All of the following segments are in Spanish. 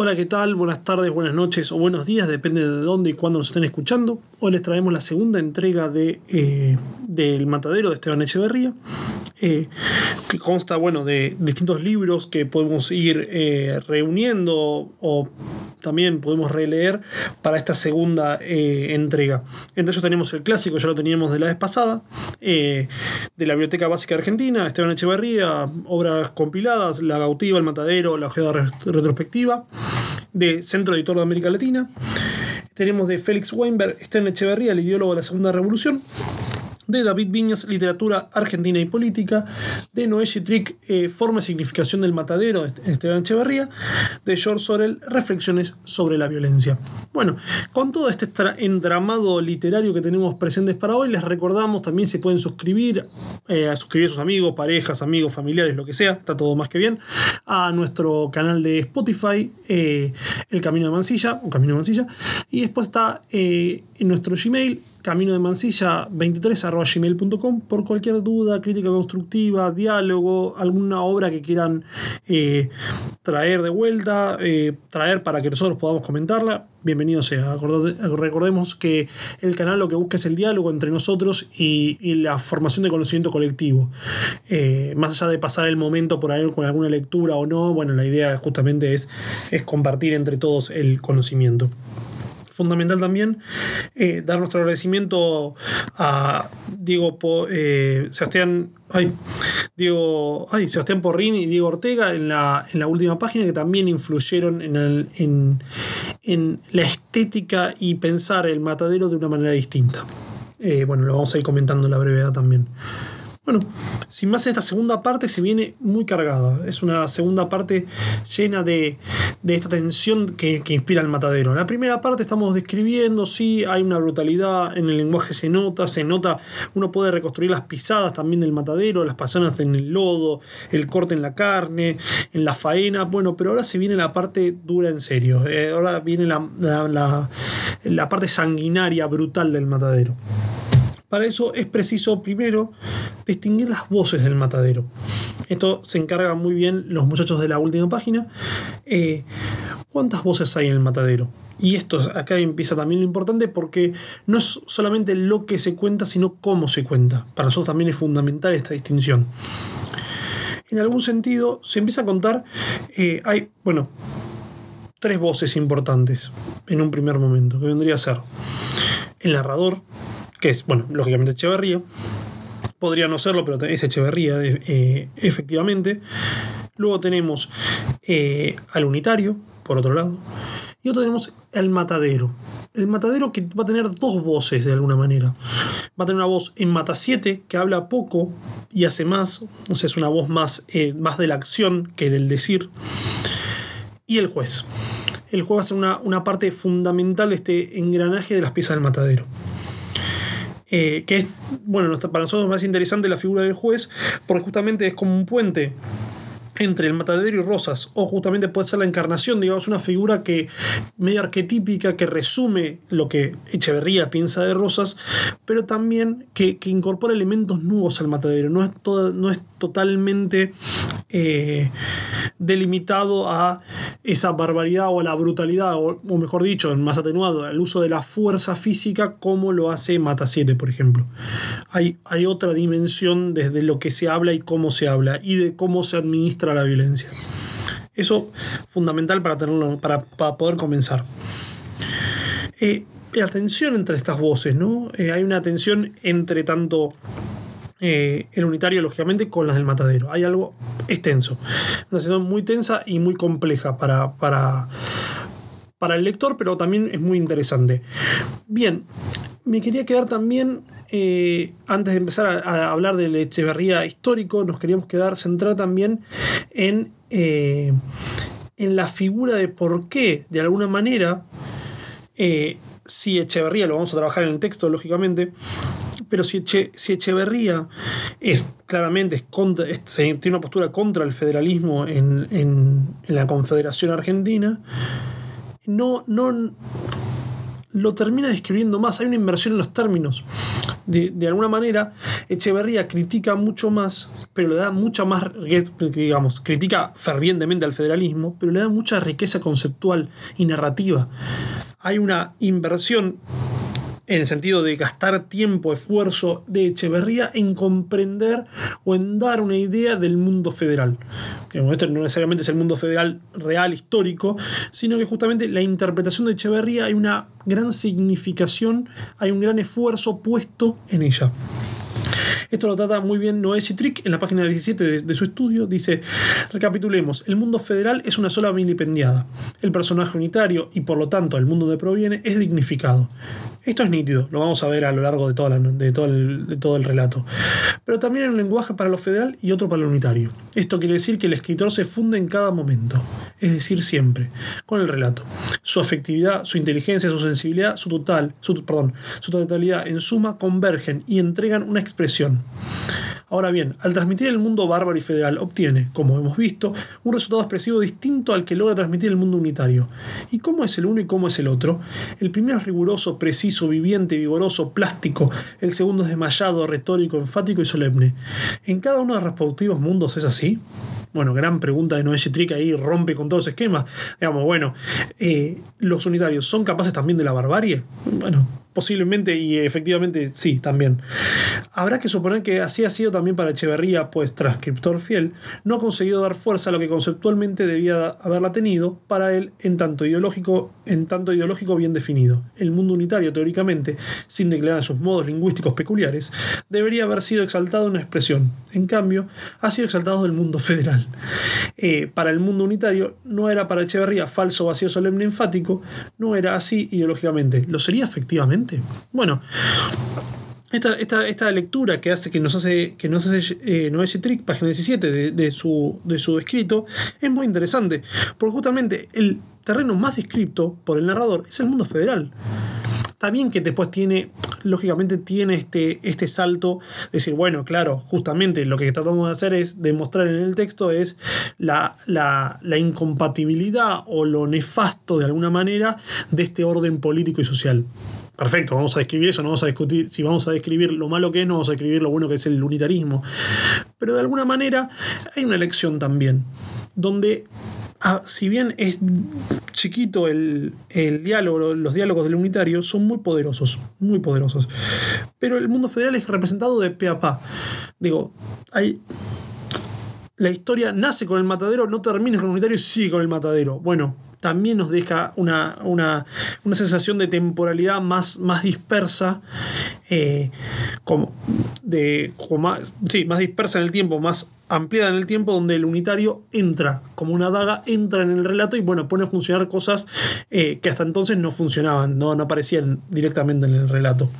Hola, ¿qué tal? Buenas tardes, buenas noches o buenos días, depende de dónde y cuándo nos estén escuchando. Hoy les traemos la segunda entrega de, eh, del Matadero de Esteban Echeverría, eh, que consta bueno, de distintos libros que podemos ir eh, reuniendo o también podemos releer para esta segunda entrega. Entre ellos tenemos el clásico, ya lo teníamos de la vez pasada, de la Biblioteca Básica Argentina, Esteban Echeverría, obras compiladas, La Gautiva, El Matadero, La Ojeada Retrospectiva de Centro Editor de América Latina. Tenemos de Félix Weinberg, en Echeverría, el ideólogo de la Segunda Revolución de David Viñas, Literatura Argentina y Política, de Noé Trick, eh, Forma y Significación del Matadero, de Esteban Echeverría, de George Sorel, Reflexiones sobre la Violencia. Bueno, con todo este entramado literario que tenemos presentes para hoy, les recordamos también se pueden suscribir, eh, a suscribir a sus amigos, parejas, amigos, familiares, lo que sea, está todo más que bien, a nuestro canal de Spotify, eh, El Camino de Mansilla, o Camino de Mansilla, y después está en nuestro Gmail, camino de mansilla 23 gmail.com por cualquier duda, crítica constructiva, diálogo, alguna obra que quieran eh, traer de vuelta, eh, traer para que nosotros podamos comentarla. Bienvenido sea. Recordemos que el canal lo que busca es el diálogo entre nosotros y, la formación de conocimiento colectivo. Eh, más allá de pasar el momento por ahí con alguna lectura o no, bueno, la idea justamente es, es compartir entre todos el conocimiento fundamental también eh, dar nuestro agradecimiento a Diego eh, Sebastián Diego Sebastián Porrín y Diego Ortega en la, en la última página que también influyeron en, el, en, en, la estética y pensar el matadero de una manera distinta. Eh, bueno, lo vamos a ir comentando en la brevedad también. Bueno, sin más, esta segunda parte se viene muy cargada. Es una segunda parte llena de, esta tensión que, inspira el matadero. La primera parte estamos describiendo, sí, hay una brutalidad, en el lenguaje se nota, se nota, uno puede reconstruir las pisadas también del matadero, las pasanas en el lodo, el corte en la carne, en la faena. Bueno, pero ahora se viene la parte dura en serio. Eh, ahora viene la, la parte sanguinaria, brutal del matadero. Para eso es preciso primero distinguir las voces del matadero. Esto se encarga muy bien los muchachos de la última página. Eh, ¿Cuántas voces hay en el matadero? Y esto acá empieza también lo importante porque no es solamente lo que se cuenta, sino cómo se cuenta. Para nosotros también es fundamental esta distinción. En algún sentido, se empieza a contar, eh, hay, bueno, tres voces importantes en un primer momento, que vendría a ser el narrador, que es, bueno, lógicamente Echeverría. Podría no serlo, pero es Echeverría, eh, efectivamente. Luego tenemos eh, al unitario, por otro lado. Y otro tenemos al matadero. El matadero que va a tener dos voces de alguna manera. Va a tener una voz en Mata 7 que habla poco y hace más. O sea, es una voz más, eh, más de la acción que del decir. Y el juez. El juez va a ser una, una parte fundamental de este engranaje de las piezas del matadero. Eh, que es, bueno, para nosotros más interesante la figura del juez, porque justamente es como un puente entre el matadero y Rosas, o justamente puede ser la encarnación, digamos, una figura que medio arquetípica que resume lo que Echeverría piensa de Rosas, pero también que, incorpora elementos nuevos al matadero, no es, no es totalmente eh, delimitado a esa barbaridad o a la brutalidad, o, mejor dicho, más atenuado, al uso de la fuerza física como lo hace Mata 7, por ejemplo. Hay, hay otra dimensión desde lo que se habla y cómo se habla, y de cómo se administra la violencia. Eso fundamental para, tenerlo, para, poder comenzar. Eh, la tensión entre estas voces, ¿no? Eh, hay una tensión entre tanto eh, el unitario, lógicamente, con las del matadero. Hay algo extenso. Una situación muy tensa y muy compleja para, para, para el lector, pero también es muy interesante. Bien, me quería quedar también, eh, antes de empezar a, hablar del Echeverría histórico, nos queríamos quedar, centrar también en, eh, en la figura de por qué, de alguna manera, si Echeverría, lo vamos a trabajar en el texto, lógicamente, pero si, si Echeverría es claramente es contra, tiene una postura contra el federalismo en, la Confederación Argentina, no, no lo termina describiendo más. Hay una inversión en los términos. de, de, alguna manera, Echeverría critica mucho más, pero le da mucha más, digamos, critica fervientemente al federalismo, pero le da mucha riqueza conceptual y narrativa. Hay una inversión en el sentido de gastar tiempo, esfuerzo de Echeverría en comprender o en dar una idea del mundo federal. Esto no necesariamente es el mundo federal real, histórico, sino que justamente la interpretación de Echeverría hay una gran significación, hay un gran esfuerzo puesto en ella. Esto lo trata muy bien Noé Chitrick en la página 17 de, de, su estudio. Dice, recapitulemos, el mundo federal es una sola vilipendiada. El personaje unitario y por lo tanto el mundo donde proviene es dignificado. Esto es nítido, lo vamos a ver a lo largo de, toda la, de, todo, el, de todo el relato. Pero también hay un lenguaje para lo federal y otro para lo unitario. Esto quiere decir que el escritor se funde en cada momento, es decir, siempre, con el relato. Su afectividad, su inteligencia, su sensibilidad, su total, su, perdón, su totalidad, en suma, convergen y entregan una expresión. Ahora bien, al transmitir el mundo bárbaro y federal obtiene, como hemos visto, un resultado expresivo distinto al que logra transmitir el mundo unitario. ¿Y cómo es el uno y cómo es el otro? El primero es riguroso, preciso, viviente, vigoroso, plástico. El segundo es desmayado, retórico, enfático y solemne. ¿En cada uno de los respectivos mundos es así? Bueno, gran pregunta de Noé Trick ahí rompe con todos los esquemas. Digamos, bueno, eh, ¿los unitarios son capaces también de la barbarie? Bueno, posiblemente y efectivamente sí, también. Habrá que suponer que así ha sido también para Echeverría, pues transcriptor fiel, no ha conseguido dar fuerza a lo que conceptualmente debía haberla tenido para él en tanto ideológico, en tanto ideológico bien definido. El mundo unitario, teóricamente, sin declarar sus modos lingüísticos peculiares, debería haber sido exaltado en una expresión. En cambio, ha sido exaltado del mundo federal. Eh, para el mundo unitario no era para Echeverría falso, vacío, solemne, enfático, no era así ideológicamente. ¿Lo sería efectivamente? Bueno, esta, esta, lectura que hace que nos hace que nos hace eh, Noé Trick, página 17 de, su, de su escrito, es muy interesante, porque justamente el terreno más descrito por el narrador es el mundo federal. Está bien que después tiene, lógicamente tiene este, este salto, de decir, bueno, claro, justamente lo que tratamos de hacer es demostrar en el texto es la, la, la incompatibilidad o lo nefasto de alguna manera de este orden político y social perfecto, vamos a describir eso, no vamos a discutir, si vamos a describir lo malo que es, no vamos a describir lo bueno que es el unitarismo. Pero de alguna manera hay una elección también, donde ah, si bien es chiquito el, el, diálogo, los diálogos del unitario son muy poderosos, muy poderosos. Pero el mundo federal es representado de pe a pa. Digo, hay la historia nace con el matadero, no termina con el unitario y sigue con el matadero. Bueno, también nos deja una, una, una sensación de temporalidad más, más dispersa, eh, como de, más, sí, más dispersa en el tiempo, más ampliada en el tiempo, donde el unitario entra como una daga, entra en el relato y bueno, pone a funcionar cosas eh, que hasta entonces no funcionaban, no, no aparecían directamente en el relato.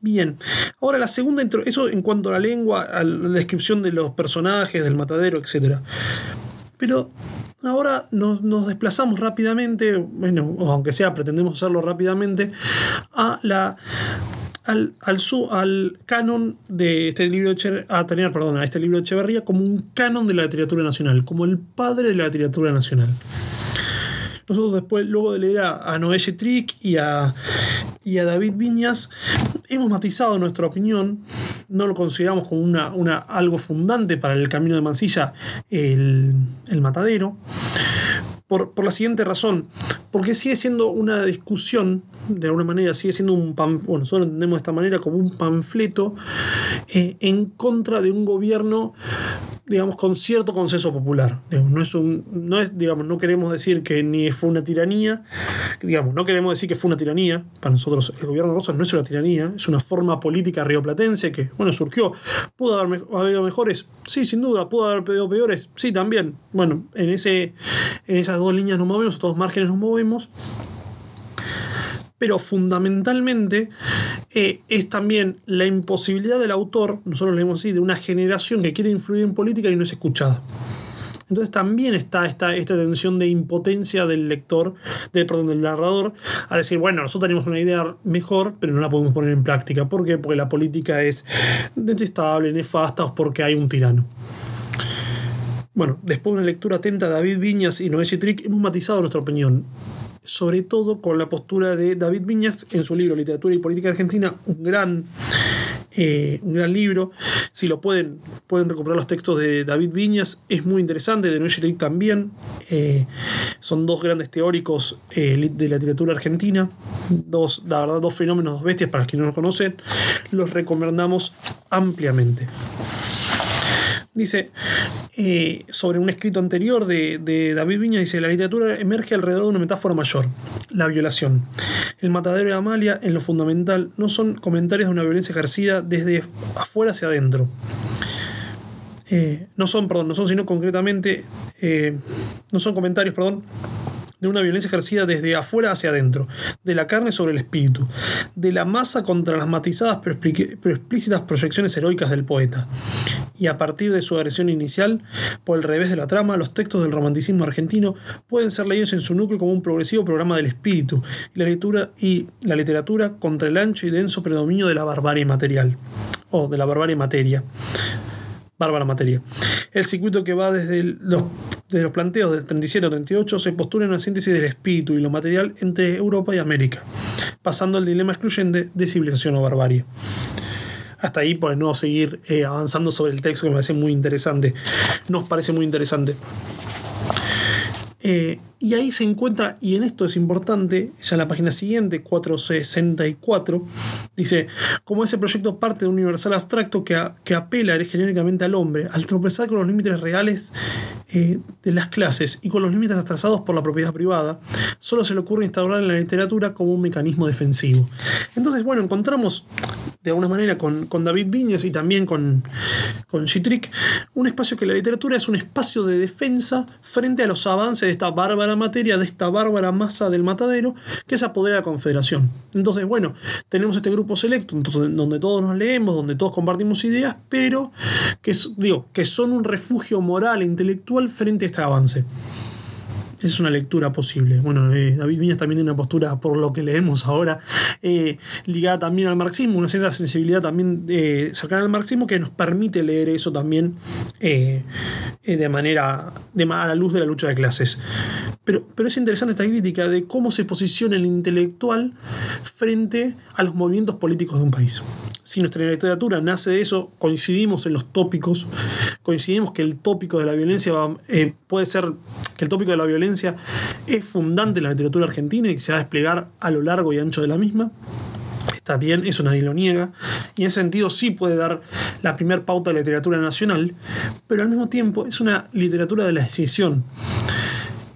Bien, ahora la segunda, eso en cuanto a la lengua, a la descripción de los personajes, del matadero, etc. Pero ahora nos, desplazamos rápidamente, bueno, aunque sea pretendemos hacerlo rápidamente, a la al, al, al, canon de este libro a tener, perdón, a este libro de Echeverría como un canon de la literatura nacional, como el padre de la literatura nacional. Nosotros después, luego de leer a, a Noé Trick y a, y a David Viñas, hemos matizado nuestra opinión, no lo consideramos como una, algo fundante para el camino de Mansilla, el, el matadero, por, por, la siguiente razón, porque sigue siendo una discusión, de alguna manera, sigue siendo un pan, bueno, nosotros lo entendemos de esta manera como un panfleto eh, en contra de un gobierno digamos, con cierto consenso popular. no, es un, no, es, digamos, no queremos decir que ni fue una tiranía, digamos, no queremos decir que fue una tiranía. Para nosotros el gobierno de Rosas no es una tiranía, es una forma política rioplatense que, bueno, surgió. ¿Pudo haber habido mejores? Sí, sin duda. ¿Pudo haber pedido peores? Sí, también. Bueno, en, ese, en esas dos líneas nos movemos, todos márgenes nos movemos pero fundamentalmente eh, es también la imposibilidad del autor, nosotros leemos así, de una generación que quiere influir en política y no es escuchada. Entonces también está esta, esta tensión de impotencia del lector, de, perdón, del narrador, a decir, bueno, nosotros tenemos una idea mejor, pero no la podemos poner en práctica. ¿Por qué? Porque la política es detestable, nefasta, o porque hay un tirano. Bueno, después de una lectura atenta de David Viñas y Noé Trick, hemos matizado nuestra opinión sobre todo con la postura de David Viñas en su libro Literatura y Política Argentina, un gran, eh, un gran libro. Si lo pueden, pueden recuperar los textos de David Viñas, es muy interesante, de Noé también. Eh, son dos grandes teóricos eh, de la literatura argentina, dos, la verdad, dos fenómenos, dos bestias para quienes no los conocen, los recomendamos ampliamente. Dice, eh, sobre un escrito anterior de, David Viña, dice, la literatura emerge alrededor de una metáfora mayor, la violación. El matadero de Amalia, en lo fundamental, no son comentarios de una violencia ejercida desde afuera hacia adentro. Eh, no son, perdón, no son sino concretamente, eh, no son comentarios, perdón, de una violencia ejercida desde afuera hacia adentro, de la carne sobre el espíritu, de la masa contra las matizadas pero, explícitas proyecciones heroicas del poeta. Y a partir de su agresión inicial, por el revés de la trama, los textos del romanticismo argentino pueden ser leídos en su núcleo como un progresivo programa del espíritu y la literatura, contra el ancho y denso predominio de la barbarie material, o de la barbarie materia bárbara materia. El circuito que va desde los, los planteos del 37 al 38 se postula una síntesis del espíritu y lo material entre Europa y América, pasando al dilema excluyente de civilización o barbarie hasta ahí por no seguir eh, avanzando sobre el texto que me parece muy interesante. Nos parece muy interesante. Eh, y ahí se encuentra, y en esto es importante, ya la página siguiente, 464, dice, como ese proyecto parte de un universal abstracto que, que apela genéricamente al hombre, al tropezar con los límites reales eh, de las clases y con los límites atrasados por la propiedad privada, solo se le ocurre instaurar en la literatura como un mecanismo defensivo. Entonces, bueno, encontramos de alguna manera con, David Viñas y también con, con un espacio que la literatura es un espacio de defensa frente a los avances de esta bárbara materia, de esta bárbara masa del matadero, que es poder de la Confederación. Entonces, bueno, tenemos este grupo selecto donde todos nos leemos, donde todos compartimos ideas, pero que, digo, que son un refugio moral e intelectual frente a este avance es una lectura posible. Bueno, eh, David Viñas también tiene una postura, por lo que leemos ahora, eh, ligada también al marxismo, una cierta sensibilidad también eh, cercana al marxismo que nos permite leer eso también de manera, de, a la luz de la lucha de clases. Pero, pero es interesante esta crítica de cómo se posiciona el intelectual frente a los movimientos políticos de un país si nuestra literatura nace de eso, coincidimos en los tópicos, coincidimos que el tópico de la violencia eh, puede ser, que el tópico de la violencia es fundante en la literatura argentina y que se va a desplegar a lo largo y ancho de la misma. Está bien, eso nadie lo niega, y en ese sentido sí puede dar la primer pauta de la literatura nacional, pero al mismo tiempo es una literatura de la decisión.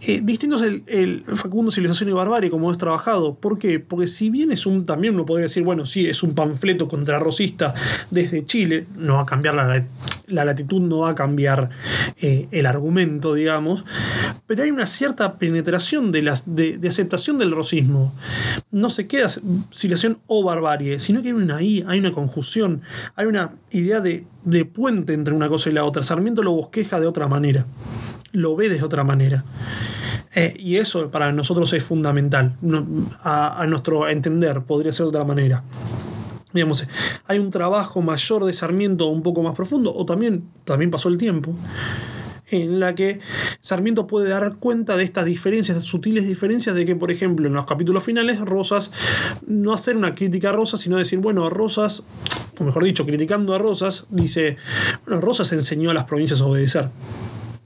Eh, distintos el, el, Facundo Civilización y Barbarie, como es trabajado. ¿Por qué? Porque si bien es un, también uno podría decir, bueno, sí, es un panfleto contrarrocista desde Chile, no va a cambiar la, la latitud, no va a cambiar eh, el argumento, digamos, pero hay una cierta penetración de, las, de, aceptación del rosismo. No se queda civilización o barbarie, sino que hay una I, hay una conjunción, hay una idea de, de puente entre una cosa y la otra. Sarmiento lo bosqueja de otra manera lo ve de otra manera. Eh, y eso para nosotros es fundamental, a, nuestro entender, podría ser de otra manera. Digamos, hay un trabajo mayor de Sarmiento un poco más profundo, o también, también pasó el tiempo, en la que Sarmiento puede dar cuenta de estas diferencias, sutiles diferencias de que, por ejemplo, en los capítulos finales, Rosas, no hacer una crítica a Rosas, sino decir, bueno, Rosas, o mejor dicho, criticando a Rosas, dice, bueno, Rosas enseñó a las provincias a obedecer.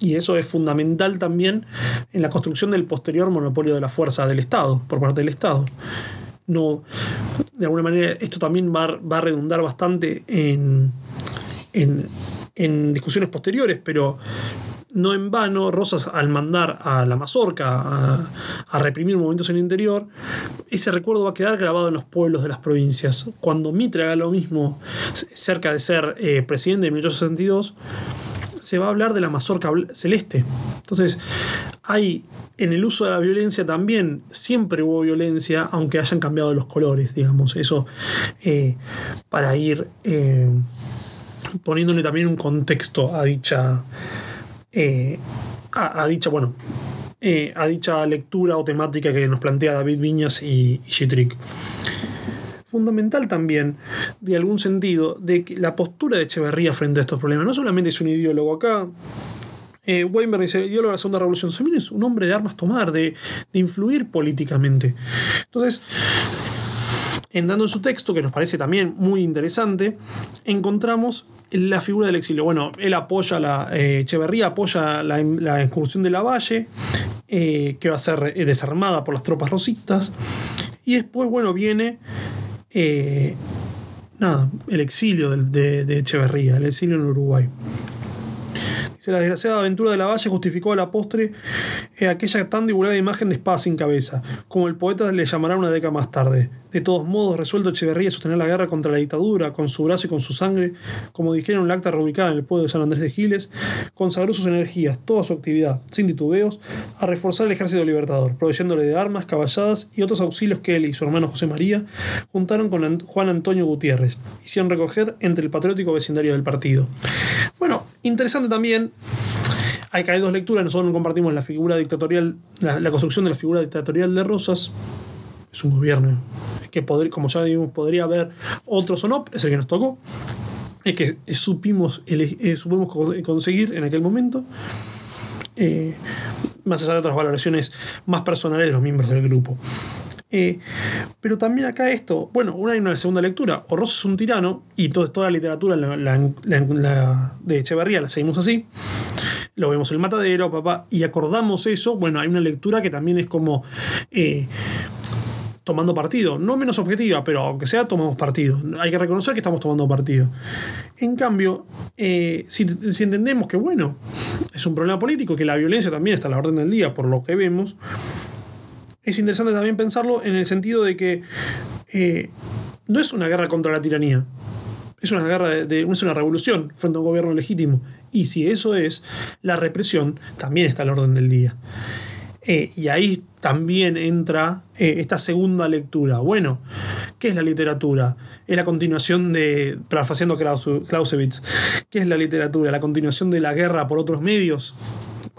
Y eso es fundamental también en la construcción del posterior monopolio de la fuerza del Estado, por parte del Estado. No, de alguna manera, esto también va, a redundar bastante en, en, discusiones posteriores, pero no en vano, Rosas al mandar a la mazorca a, a, reprimir movimientos en el interior, ese recuerdo va a quedar grabado en los pueblos de las provincias. Cuando Mitre haga lo mismo cerca de ser eh, presidente en 1862, se va a hablar de la mazorca celeste. Entonces, hay en el uso de la violencia también, siempre hubo violencia, aunque hayan cambiado los colores, digamos. Eso eh, para ir eh, poniéndole también un contexto a dicha. Eh, a, dicha, bueno, a dicha lectura o temática que nos plantea David Viñas y, y fundamental también, de algún sentido, de que la postura de Echeverría frente a estos problemas. No solamente es un ideólogo acá, Eh, Weinberg dice, ideólogo de la segunda revolución. También es un hombre de armas tomar, de, de influir políticamente. Entonces, en dando en su texto, que nos parece también muy interesante, encontramos la figura del exilio. Bueno, él apoya la. Eh, Echeverría apoya la, la incursión de la Valle, eh, que va a ser eh, desarmada por las tropas rosistas. Y después, bueno, viene. Eh, nada, el exilio del- de, de Echeverría, el exilio en Uruguay. Dice, la desgraciada aventura de la Valle justificó a la postre eh, aquella tan divulgada imagen de espada sin cabeza, como el poeta le llamará una década más tarde. De todos modos, resuelto Echeverría a sostener la guerra contra la dictadura, con su brazo y con su sangre, como dijeron en el acta reubicada en el pueblo de San Andrés de Giles, consagró sus energías, toda su actividad, sin titubeos, a reforzar el ejército libertador, proveyéndole de armas, caballadas y otros auxilios que él y su hermano José María juntaron con An- Juan Antonio Gutiérrez, hicieron recoger entre el patriótico vecindario del partido. Bueno, interesante también hay que hay dos lecturas, nosotros no compartimos la figura dictatorial, la, construcción de la figura dictatorial de Rosas. Es un gobierno que, podr- como ya vimos, podría haber otros o no, es el que nos tocó. El que supimos, eh, supimos co- conseguir en aquel momento. Eh, más allá de otras valoraciones más personales de los miembros del grupo. Eh, pero también acá esto, bueno, una hay una segunda lectura, o es un tirano, y to- toda la literatura de Echeverría la seguimos así, lo vemos en el matadero, papá, y acordamos eso, bueno, hay una lectura que también es como eh, tomando partido, no menos objetiva, pero aunque sea tomamos partido, hay que reconocer que estamos tomando partido. En cambio, eh, si, si entendemos que, bueno, es un problema político, que la violencia también está a la orden del día, por lo que vemos, es interesante también pensarlo en el sentido de que eh, no es una guerra contra la tiranía, es una guerra de, de- es una revolución frente a un gobierno legítimo. Y si eso es, la represión también está a la orden del día. Eh, y ahí también entra eh, esta segunda lectura. Bueno, ¿qué es la literatura? Es la continuación de, parafraseando Claus- Clausewitz, ¿qué es la literatura? ¿La continuación de la guerra por otros medios?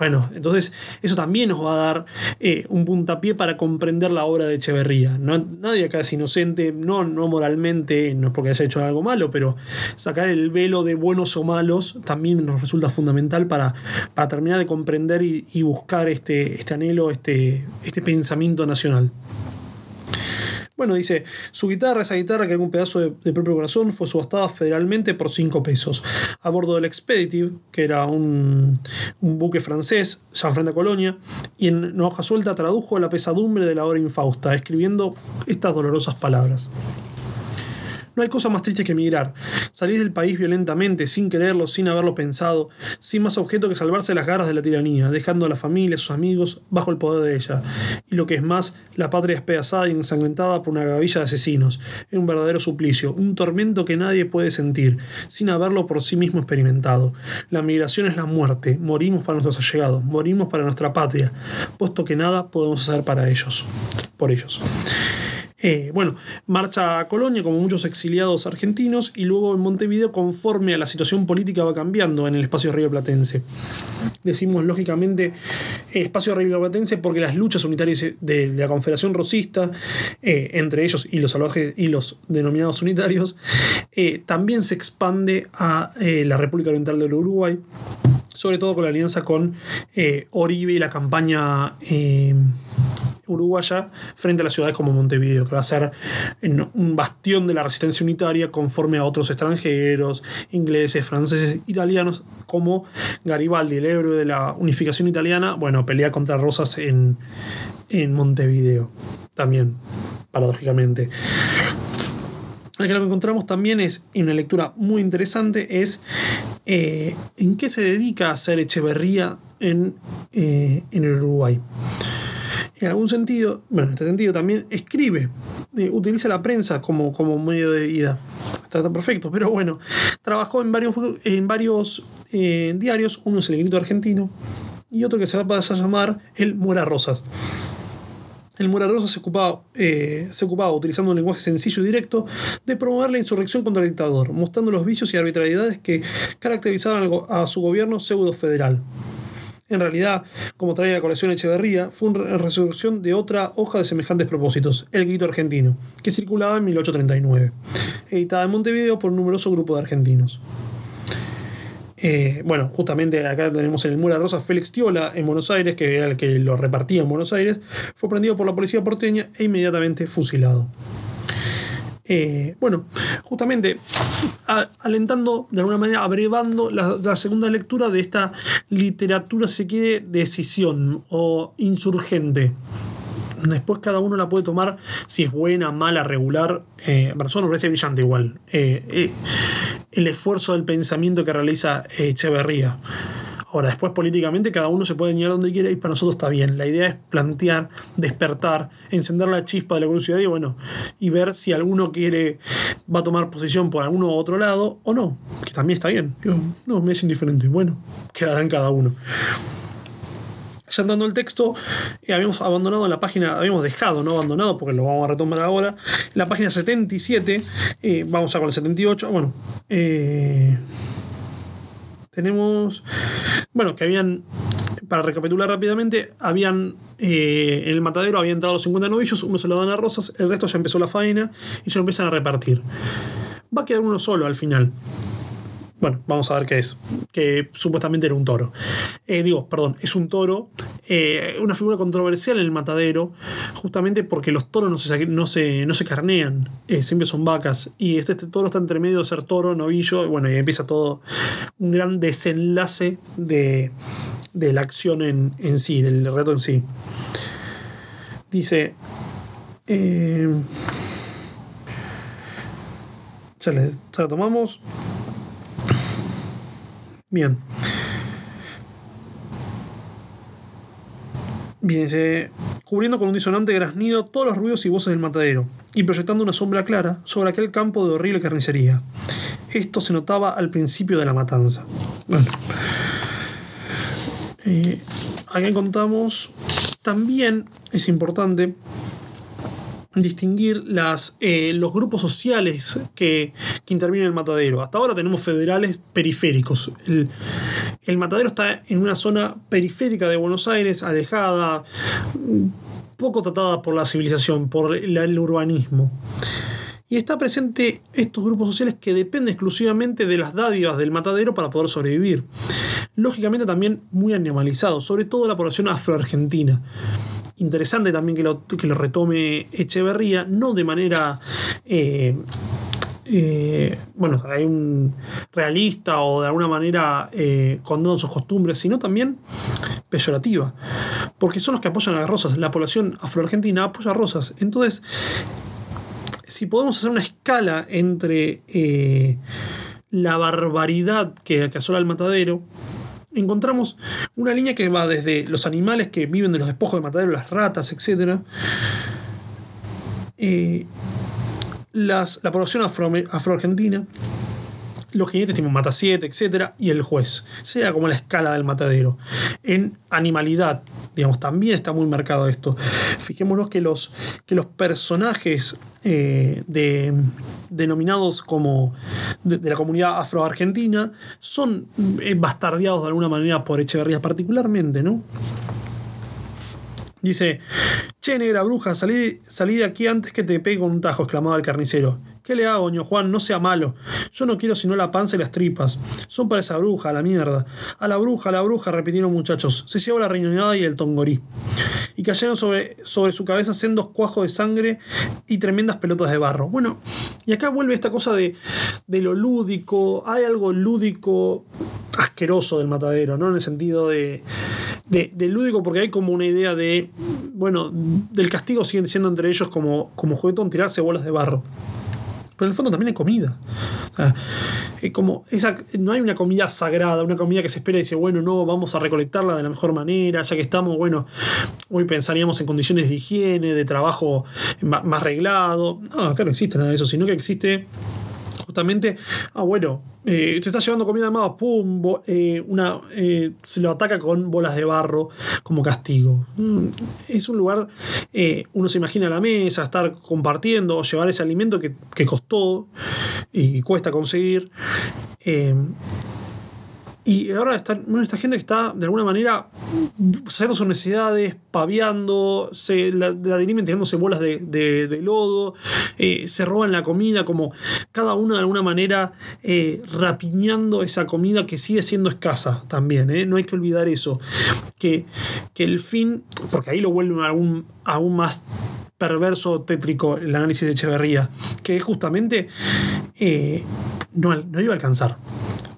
Bueno, entonces eso también nos va a dar eh, un puntapié para comprender la obra de Echeverría. No, nadie acá es inocente, no, no moralmente, no es porque haya hecho algo malo, pero sacar el velo de buenos o malos también nos resulta fundamental para, para terminar de comprender y, y buscar este, este anhelo, este, este pensamiento nacional. Bueno, dice, su guitarra, esa guitarra que un pedazo de, propio corazón, fue subastada federalmente por 5 pesos. A bordo del Expeditive, que era un, buque francés, San a Colonia, y en una hoja suelta tradujo la pesadumbre de la hora infausta, escribiendo estas dolorosas palabras. No hay cosa más triste que emigrar. Salir del país violentamente, sin quererlo, sin haberlo pensado, sin más objeto que salvarse las garras de la tiranía, dejando a la familia, a sus amigos, bajo el poder de ella. Y lo que es más, la patria despedazada y ensangrentada por una gavilla de asesinos. Es un verdadero suplicio, un tormento que nadie puede sentir, sin haberlo por sí mismo experimentado. La migración es la muerte, morimos para nuestros allegados, morimos para nuestra patria, puesto que nada podemos hacer para ellos, por ellos. Eh, bueno, marcha a Colonia como muchos exiliados argentinos y luego en Montevideo conforme a la situación política va cambiando en el espacio rioplatense. Decimos lógicamente espacio rioplatense porque las luchas unitarias de la Confederación Rosista, eh, entre ellos y los salvajes y los denominados unitarios, eh, también se expande a la República Oriental del Uruguay, sobre todo con la alianza con Oribe y la campaña uruguaya frente a las ciudades como Montevideo, que va a ser un bastión de la resistencia unitaria conforme a otros extranjeros, ingleses, franceses, italianos, como Garibaldi, el héroe de la unificación italiana, bueno, pelea contra Rosas en, en Montevideo, también, paradójicamente. Lo que encontramos también es, en una lectura muy interesante, es eh, en qué se dedica a hacer Echeverría en, eh, en el Uruguay en algún sentido, bueno, en este sentido también escribe, eh, utiliza la prensa como, como medio de vida. Está, perfecto, pero bueno, trabajó en varios, en varios eh, diarios, uno es el Grito Argentino y otro que se va a pasar a llamar el Muera Rosas. El Muera Rosas se ocupaba, eh, se ocupaba, utilizando un lenguaje sencillo y directo, de promover la insurrección contra el dictador, mostrando los vicios y arbitrariedades que caracterizaban a su gobierno pseudo-federal. En realidad, como trae la colección Echeverría, fue una resurrección de otra hoja de semejantes propósitos, El Grito Argentino, que circulaba en 1839, editada en Montevideo por un numeroso grupo de argentinos. eh, bueno, justamente acá tenemos en el Mura Rosa Félix Tiola en Buenos Aires, que era el que lo repartía en Buenos Aires, fue prendido por la policía porteña e inmediatamente fusilado. Eh, bueno, justamente alentando, de alguna manera, abrevando la, segunda lectura de esta literatura, se quiere, decisión o insurgente. Después cada uno la puede tomar si es buena, mala, regular. Eh, me parece brillante igual. Eh, el esfuerzo del pensamiento que realiza Echeverría. Ahora, después políticamente cada uno se puede llegar donde quiere y para nosotros está bien. La idea es plantear, despertar, encender la chispa de la curiosidad y bueno, y ver si alguno quiere, va a tomar posición por alguno u otro lado o no, que también está bien. no, me es indiferente. Bueno, quedará en cada uno. Ya andando el texto, eh, habíamos abandonado la página, habíamos dejado, no abandonado, porque lo vamos a retomar ahora, la página 77, eh, vamos a con el 78, bueno, eh, tenemos, bueno, que habían, para recapitular rápidamente, habían, eh, en el matadero habían entrado los 50 novillos, uno se lo dan a Rosas, el resto ya empezó la faena y se lo empiezan a repartir. Va a quedar uno solo al final. Bueno, vamos a ver qué es. Que supuestamente era un toro. Eh, digo, perdón, es un toro. Eh, una figura controversial en el matadero. Justamente porque los toros no se, no se, no se carnean. Eh, siempre son vacas. Y este, este, toro está entre medio de ser toro, novillo. Y bueno, y empieza todo un gran desenlace de, de la acción en, en, sí, del reto en sí. Dice. ya, lo tomamos. Bien. Bien, cubriendo con un disonante graznido todos los ruidos y voces del matadero, y proyectando una sombra clara sobre aquel campo de horrible carnicería. Esto se notaba al principio de la matanza. Bueno. Eh, acá encontramos también, es importante, distinguir las, eh, los grupos sociales que, intervienen en el matadero. Hasta ahora tenemos federales periféricos. El, matadero está en una zona periférica de Buenos Aires, alejada, poco tratada por la civilización, por el, urbanismo. Y está presente estos grupos sociales que dependen exclusivamente de las dádivas del matadero para poder sobrevivir. Lógicamente también muy animalizados, sobre todo la población afroargentina interesante también que lo, que lo retome Echeverría, no de manera... Eh, eh, bueno, hay un realista o de alguna manera eh, condena sus costumbres, sino también peyorativa, porque son los que apoyan a las rosas. La población afroargentina apoya a rosas. Entonces, si podemos hacer una escala entre eh, la barbaridad que, que asola el matadero, encontramos una línea que va desde los animales que viven de los despojos de matadero, las ratas, etc. Eh, las, la población afro, afroargentina, los jinetes tipo Mata 7, etc. y el juez. Sería como la escala del matadero. En animalidad, digamos, también está muy marcado esto. Fijémonos que los, que los personajes eh, de, denominados como de, la comunidad afroargentina son eh, bastardeados de alguna manera por Echeverría particularmente, ¿no? Dice, che, negra bruja, salí, salí de aquí antes que te pegue un tajo, exclamaba el carnicero. ¿Qué le hago, ño Juan? No sea malo. Yo no quiero sino la panza y las tripas. Son para esa bruja, a la mierda. A la bruja, a la bruja, repitieron muchachos. Se llevó la riñonada y el tongorí. Y cayeron sobre, sobre su cabeza sendos cuajos de sangre y tremendas pelotas de barro. Bueno, y acá vuelve esta cosa de, de lo lúdico. Hay algo lúdico asqueroso del matadero, ¿no? En el sentido de, de, lúdico, porque hay como una idea de, bueno, del castigo siguen siendo entre ellos como, como juguetón tirarse bolas de barro pero en el fondo también hay comida. como esa, no hay una comida sagrada, una comida que se espera y dice, bueno, no, vamos a recolectarla de la mejor manera, ya que estamos, bueno, hoy pensaríamos en condiciones de higiene, de trabajo más, más reglado. No, acá no existe nada de eso, sino que existe justamente, ah, bueno, eh, se está llevando comida de pum, eh, una, eh, se lo ataca con bolas de barro como castigo. Mm, es un lugar, uno se imagina la mesa, estar compartiendo, llevar ese alimento que, que costó y, cuesta conseguir. Y ahora está, esta gente que está de alguna manera haciendo sus necesidades, paviando, se, la, la dirimen tirándose bolas de, de, lodo, eh, se roban la comida, como cada uno de alguna manera eh, rapiñando esa comida que sigue siendo escasa también. ¿eh? No hay que olvidar eso. Que, que el fin, porque ahí lo vuelven aún, aún más perverso, tétrico el análisis de Echeverría, que justamente no, no iba a alcanzar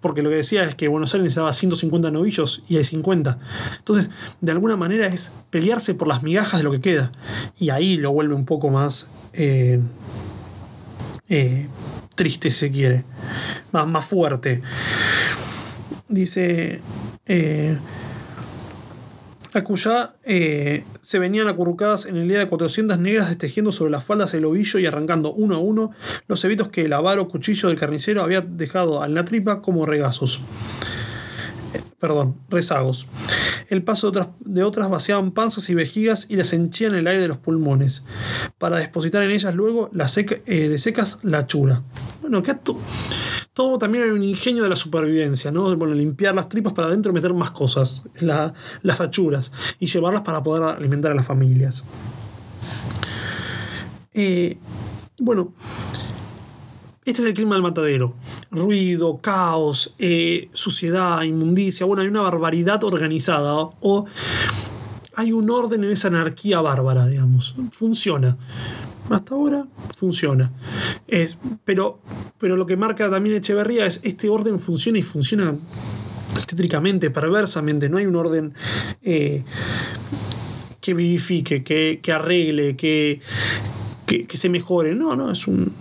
porque lo que decía es que Buenos Aires necesitaba 150 novillos y hay 50. Entonces, de alguna manera es pelearse por las migajas de lo que queda. Y ahí lo vuelve un poco más eh, eh, triste, si se quiere, más, más fuerte. Dice... Eh, Acuyá eh, se venían acurrucadas en el día de 400 negras destejiendo sobre las faldas del ovillo y arrancando uno a uno los cebitos que el avaro cuchillo del carnicero había dejado en la tripa como regazos. Eh, perdón, rezagos. El paso de otras, vaciaban panzas y vejigas y les henchían el aire de los pulmones, para depositar en ellas luego la eh, de secas la chura. Bueno, ¿qué todo también hay un ingenio de la supervivencia, ¿no? Bueno, limpiar las tripas para adentro meter más cosas, las achuras, y llevarlas para poder alimentar a las familias. Eh, bueno, este es el clima del matadero. Ruido, caos, eh, suciedad, inmundicia. Bueno, hay una barbaridad organizada o hay un orden en esa anarquía bárbara, digamos. Funciona hasta ahora funciona. Es, pero, pero lo que marca también Echeverría es este orden funciona y funciona estétricamente, perversamente. No hay un orden eh, que vivifique, que, arregle, que, que, se mejore. No, no, es, un,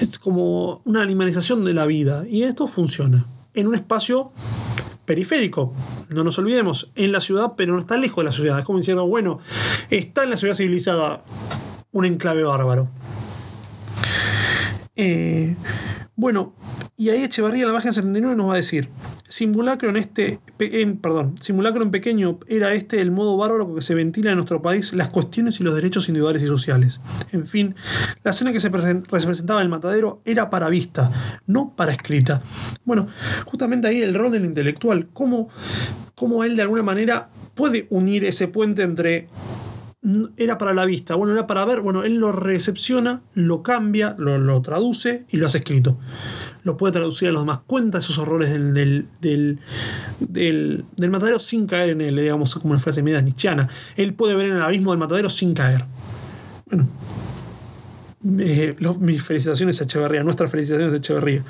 es como una animalización de la vida. Y esto funciona en un espacio periférico. No nos olvidemos, en la ciudad, pero no está lejos de la ciudad. Es como diciendo, bueno, está en la ciudad civilizada un enclave bárbaro. Eh, bueno, y ahí Echevarría en la página 79 nos va a decir, simulacro en este, perdón, simulacro en pequeño era este el modo bárbaro con que se ventila en nuestro país las cuestiones y los derechos individuales y sociales. En fin, la escena que se representaba en el matadero era para vista, no para escrita. Bueno, justamente ahí el rol del intelectual, cómo, cómo él de alguna manera puede unir ese puente entre era para la vista, bueno, era para ver, bueno, él lo recepciona, lo cambia, lo, traduce y lo hace escrito. Lo puede traducir a los demás, cuenta esos horrores del, del, del, matadero sin caer en él, digamos, como una frase media nichiana. Él puede ver en el abismo del matadero sin caer. Bueno, mis felicitaciones a Echeverría, nuestras felicitaciones a Echeverría.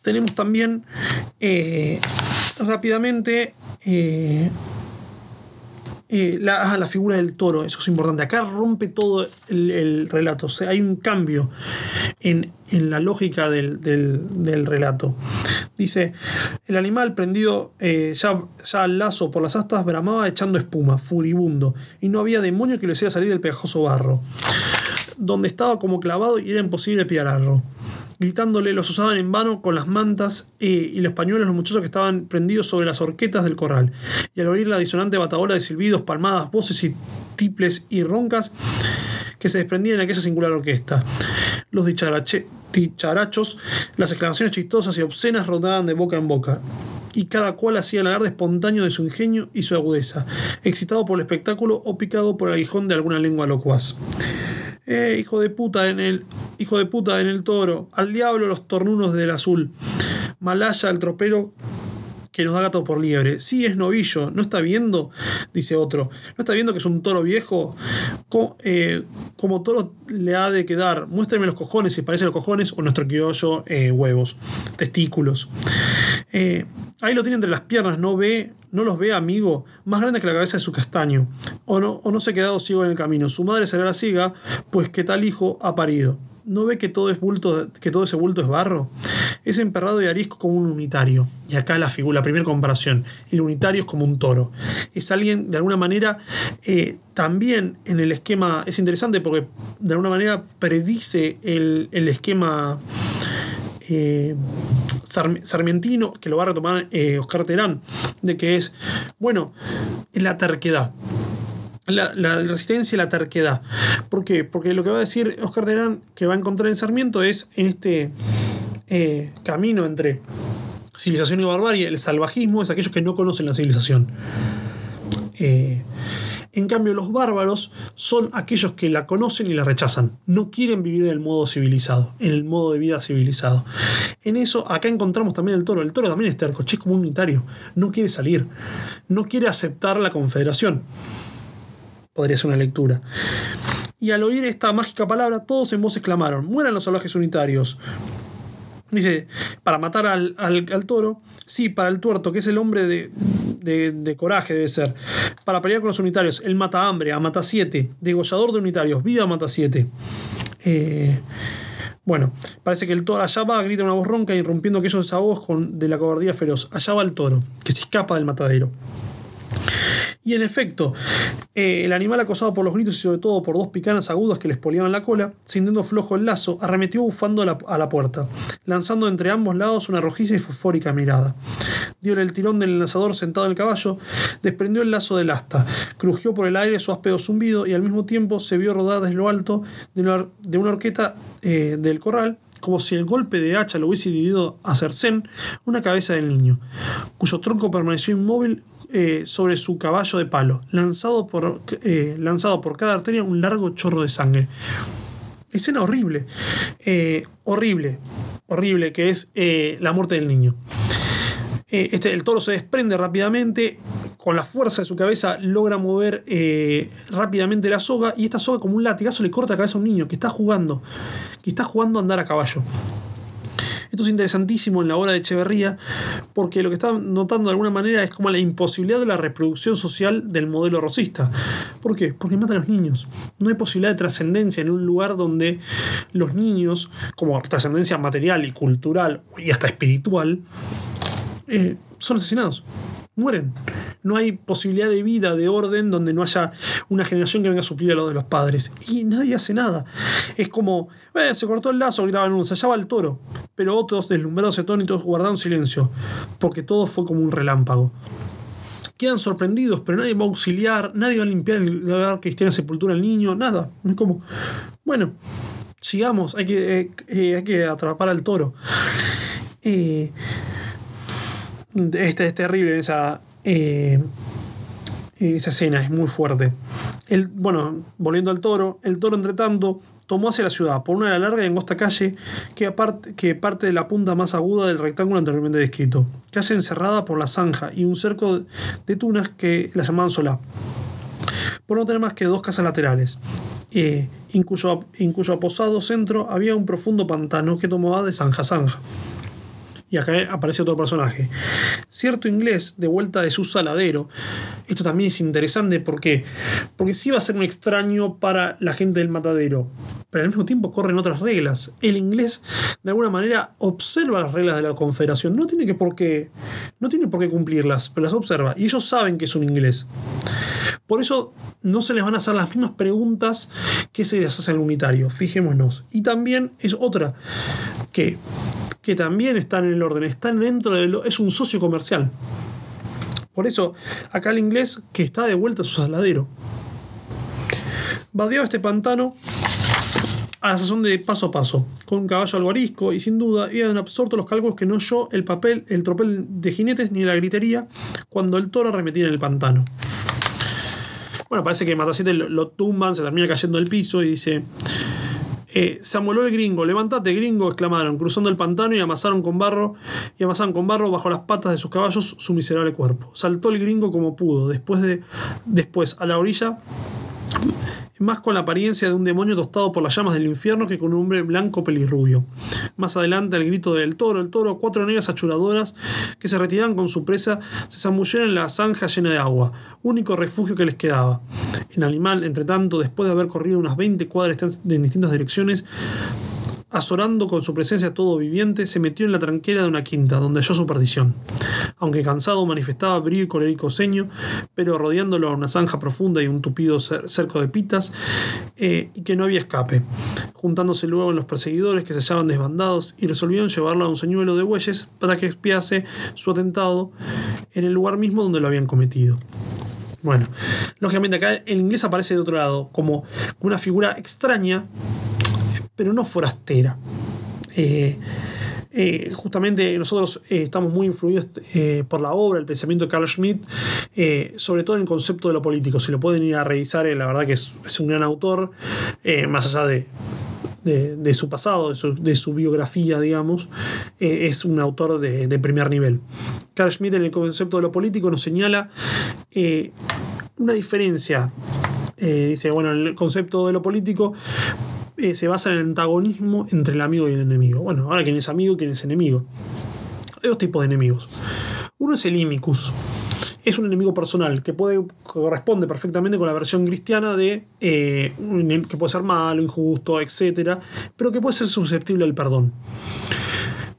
Tenemos también eh, rápidamente eh, la, la, figura del toro, eso es importante. Acá rompe todo el, relato. O sea, hay un cambio en, la lógica del, relato. Dice, el animal prendido eh, ya, ya, al lazo por las astas bramaba echando espuma, furibundo, y no había demonio que le hiciera salir del pegajoso barro, donde estaba como clavado y era imposible piararlo gritándole, los usaban en vano con las mantas eh, y los pañuelos los muchachos que estaban prendidos sobre las horquetas del corral. Y al oír la disonante batabola de silbidos, palmadas, voces y tiples y roncas que se desprendían en aquella singular orquesta. Los dicharachos, las exclamaciones chistosas y obscenas rodaban de boca en boca y cada cual hacía el alarde espontáneo de su ingenio y su agudeza, excitado por el espectáculo o picado por el aguijón de alguna lengua locuaz. Eh, hijo de puta en el. Hijo de puta en el toro. Al diablo los tornunos del azul. Malaya el tropero que nos da gato por liebre. Sí, es novillo, ¿no está viendo? Dice otro. ¿No está viendo que es un toro viejo? Eh, como toro le ha de quedar. Muéstrame los cojones, si parece los cojones, o nuestro criollo, eh, huevos, testículos. ahí lo tiene entre las piernas, no ve no los ve, amigo, más grande que la cabeza de su castaño, o no, o no se ha quedado ciego en el camino. Su madre será la ciega, pues que tal hijo ha parido. ¿No ve que todo, es bulto, que todo ese bulto es barro? Es emperrado y arisco como un unitario. Y acá la figura, la primera comparación. El unitario es como un toro. Es alguien, de alguna manera, eh, también en el esquema, es interesante porque de alguna manera predice el, el esquema eh, sarmientino, que lo va a retomar eh, Oscar Terán, de que es, bueno, la terquedad. La, resistencia y la terquedad. ¿Por qué? Porque lo que va a decir Oscar Terán que va a encontrar en Sarmiento es en este eh, camino entre civilización y barbarie, el salvajismo es aquellos que no conocen la civilización. Eh, en cambio, los bárbaros son aquellos que la conocen y la rechazan. No quieren vivir en el modo civilizado, en el modo de vida civilizado. En eso, acá encontramos también el toro. El toro también es terco, es como un unitario. No quiere salir. No quiere aceptar la confederación. Podría ser una lectura. Y al oír esta mágica palabra, todos en voz exclamaron: ¡Mueran los salvajes unitarios! Dice, para matar al, toro, sí, para el tuerto, que es el hombre de, coraje, debe ser. Para pelear con los unitarios, el mata hambre, a mata 7, degollador de unitarios, viva mata 7. Eh, bueno, parece que el toro allá va, grita una voz ronca, irrumpiendo aquellos desahogos con, de la cobardía feroz. Allá va el toro, que se escapa del matadero. Y en efecto, eh, el animal acosado por los gritos y sobre todo por dos picanas agudas que le poliaban la cola, sintiendo flojo el lazo, arremetió bufando a la, puerta, lanzando entre ambos lados una rojiza y fosfórica mirada. Diole el tirón del lanzador sentado en el caballo, desprendió el lazo del asta, crujió por el aire su áspero zumbido y al mismo tiempo se vio rodar desde lo alto de una, horqueta eh, del corral como si el golpe de hacha lo hubiese dividido a Cercén, una cabeza del niño, cuyo tronco permaneció inmóvil eh, sobre su caballo de palo, lanzado por, eh, lanzado por cada arteria un largo chorro de sangre. Escena horrible, eh, horrible, horrible, que es la muerte del niño. Este, el toro se desprende rápidamente, con la fuerza de su cabeza logra mover rápidamente la soga y esta soga como un latigazo le corta la cabeza a un niño que está jugando, que está jugando a andar a caballo. Es interesantísimo en la obra de Echeverría porque lo que está notando de alguna manera es como la imposibilidad de la reproducción social del modelo rosista. ¿Por qué? Porque mata a los niños. No hay posibilidad de trascendencia en un lugar donde los niños, como trascendencia material y cultural y hasta espiritual, eh, son asesinados mueren. No hay posibilidad de vida, de orden, donde no haya una generación que venga a suplir a lo de los padres. Y nadie hace nada. Es como, eh, se cortó el lazo, gritaban unos, allá va el toro. Pero otros, deslumbrados atónitos, guardaron silencio, porque todo fue como un relámpago. Quedan sorprendidos, pero nadie va a auxiliar, nadie va a limpiar el lugar que en sepultura al niño, nada. Es como, bueno, sigamos, hay que, eh, eh, hay que atrapar al toro. Eh, este es terrible esa, eh, esa escena, es muy fuerte. El, bueno, volviendo al toro, el toro entre tanto tomó hacia la ciudad por una larga y angosta calle que, aparte, que parte de la punta más aguda del rectángulo anteriormente descrito, calle encerrada por la zanja y un cerco de tunas que la llamaban Solá, por no tener más que dos casas laterales, eh, en, cuyo, en cuyo aposado centro había un profundo pantano que tomaba de zanja a zanja. Y acá aparece otro personaje. Cierto inglés de vuelta de su saladero. Esto también es interesante porque, porque sí va a ser un extraño para la gente del matadero. Pero al mismo tiempo corren otras reglas. El inglés de alguna manera observa las reglas de la confederación. No tiene, que por qué, no tiene por qué cumplirlas, pero las observa. Y ellos saben que es un inglés. Por eso no se les van a hacer las mismas preguntas que se les hace al unitario. Fijémonos. Y también es otra que que también están en el orden, están dentro de lo. es un socio comercial. Por eso, acá el inglés que está de vuelta a su saladero. Vadeaba este pantano a la sazón de paso a paso, con un caballo algo arisco y sin duda iban absortos los cálculos que no oyó el papel, el tropel de jinetes ni la gritería cuando el toro arremetía en el pantano. Bueno, parece que Matacete lo, lo tumban, se termina cayendo del piso y dice: eh, se amoló el gringo, levántate gringo, exclamaron, cruzando el pantano y amasaron con barro, y amasaron con barro bajo las patas de sus caballos su miserable cuerpo. Saltó el gringo como pudo, después de. después, a la orilla más con la apariencia de un demonio tostado por las llamas del infierno que con un hombre blanco pelirrubio. Más adelante, el grito del toro, el toro, cuatro negras achuradoras que se retiraban con su presa, se zambulleron en la zanja llena de agua, único refugio que les quedaba. El animal, entre tanto, después de haber corrido unas 20 cuadras en distintas direcciones, azorando con su presencia todo viviente, se metió en la tranquera de una quinta, donde halló su perdición. Aunque cansado, manifestaba brillo y colérico ceño, pero rodeándolo a una zanja profunda y un tupido cerco de pitas, eh, y que no había escape. Juntándose luego en los perseguidores que se hallaban desbandados y resolvieron llevarlo a un señuelo de bueyes para que expiase su atentado en el lugar mismo donde lo habían cometido. Bueno, lógicamente acá el inglés aparece de otro lado, como una figura extraña pero no forastera. Eh, eh, justamente nosotros eh, estamos muy influidos por la obra, el pensamiento de Carl Schmitt, sobre todo en el concepto de lo político. Si lo pueden ir a revisar, la verdad que es, es un gran autor, más allá de de, su pasado, de su, biografía, digamos, es un autor de, primer nivel. Carl Schmitt en el concepto de lo político nos señala una diferencia. Dice, bueno, el concepto de lo político se basa en el antagonismo entre el amigo y el enemigo. Bueno, ahora quién es amigo y quién es enemigo. Hay dos tipos de enemigos. Uno es el imicus, es un enemigo personal que puede corresponde perfectamente con la versión cristiana de eh, que puede ser malo, injusto, etc., pero que puede ser susceptible al perdón.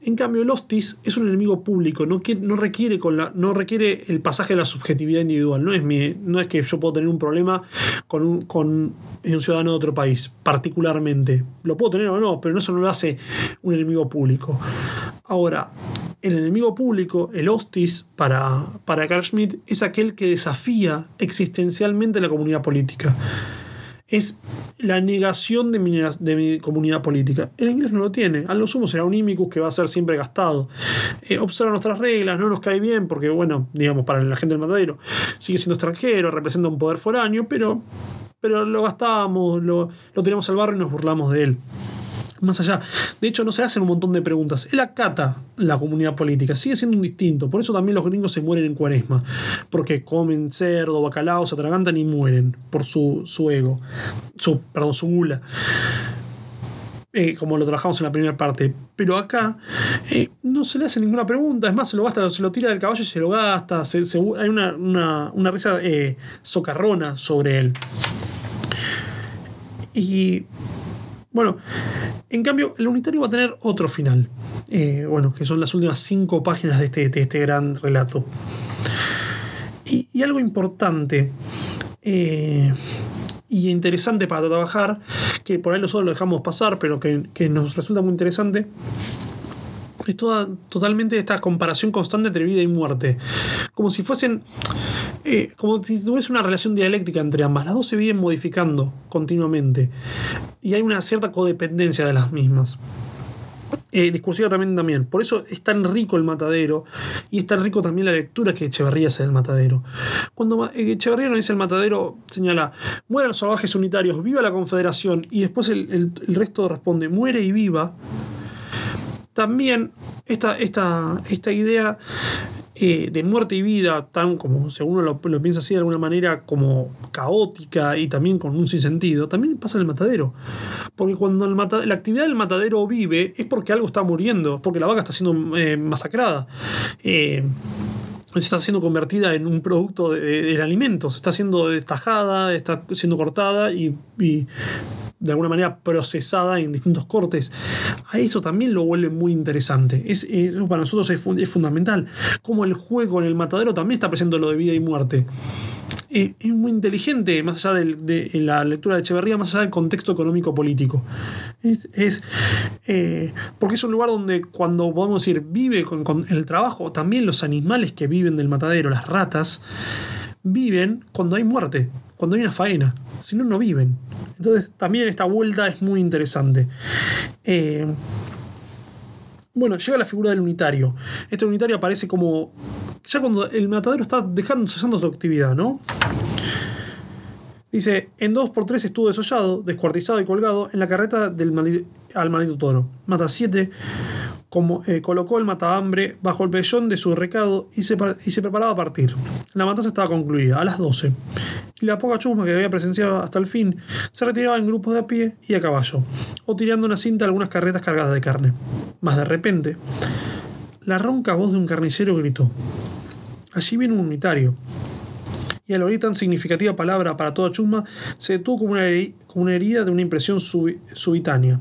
En cambio, el hostis es un enemigo público, no, no, requiere con la, no requiere el pasaje de la subjetividad individual. No es, mi, no es que yo puedo tener un problema con un, con un ciudadano de otro país, particularmente. Lo puedo tener o no, pero eso no lo hace un enemigo público. Ahora, el enemigo público, el hostis, para, para Carl Schmitt, es aquel que desafía existencialmente la comunidad política. Es la negación de mi, comunidad política. El inglés no lo tiene. A lo sumo será un imicus que va a ser siempre gastado. Eh, observa nuestras reglas, no nos cae bien, porque, bueno, digamos, para la gente del matadero sigue siendo extranjero, representa un poder foráneo, pero, pero lo gastamos, lo, lo tenemos al barro y nos burlamos de él más allá. De hecho, no se hacen un montón de preguntas. Él acata la comunidad política, sigue siendo un distinto. Por eso también los gringos se mueren en cuaresma. Porque comen cerdo, bacalao, se atragantan y mueren por su, ego. Su, perdón, su gula. Eh, como lo trabajamos en la primera parte. Pero acá eh, no se le hace ninguna pregunta. Es más, se lo gasta, se lo tira del caballo y se lo gasta. hay una, risa eh, socarrona sobre él. Y bueno, en cambio, el unitario va a tener otro final. Eh, bueno, que son las últimas cinco páginas de este, este gran relato. Y, algo importante eh, y interesante para trabajar, que por ahí nosotros lo dejamos pasar, pero que, que nos resulta muy interesante, es toda, totalmente esta comparación constante entre vida y muerte. Como si fuesen. Eh, como si tuviese una relación dialéctica entre ambas. Las dos se vienen modificando continuamente. Y hay una cierta codependencia de las mismas. Eh, discursiva también, también. Por eso es tan rico el matadero y es tan rico también la lectura que Echeverría hace del matadero. Cuando eh, Echeverría nos dice el matadero, señala, mueran los salvajes unitarios, viva la confederación y después el resto responde, muere y viva también esta, esta, esta idea eh, de muerte y vida, tan como, según uno lo, piensa así de alguna manera, como caótica y también con un sinsentido, también pasa en el matadero. Porque cuando el la actividad del matadero vive es porque algo está muriendo, porque la vaca está siendo eh, masacrada. Eh, se está siendo convertida en un producto del alimento, se está siendo destajada, está siendo cortada y de alguna manera procesada en distintos cortes. A eso también lo vuelve muy interesante. Es, eso para nosotros es, es, fundamental. Como el juego en el matadero también está presente lo de vida y muerte. Eh, es muy inteligente, más allá de, la lectura de Echeverría, más allá del contexto económico-político. Es, eh, porque es un lugar donde cuando podemos decir vive con, con el trabajo, también los animales que viven del matadero, las ratas, viven cuando hay muerte, cuando hay una faena. Si no, no viven. Entonces, también esta vuelta es muy interesante. Eh, bueno, llega la figura del unitario. Este unitario aparece como. Ya cuando el matadero está dejando, cesando su actividad, ¿no? Dice: En 2x3 estuvo desollado, descuartizado y colgado en la carreta del al maldito toro. Mata 7 como, eh, colocó el matahambre bajo el pellón de su recado y se, preparaba a partir. La matanza estaba concluida a las 12 y la poca chusma que había presenciado hasta el fin se retiraba en grupos de a pie y a caballo, o tirando una cinta algunas carretas cargadas de carne. Mas de repente, la ronca voz de un carnicero gritó: Allí viene un unitario. Y al oír tan significativa palabra para toda chusma, se detuvo como una herida de una impresión subitánea.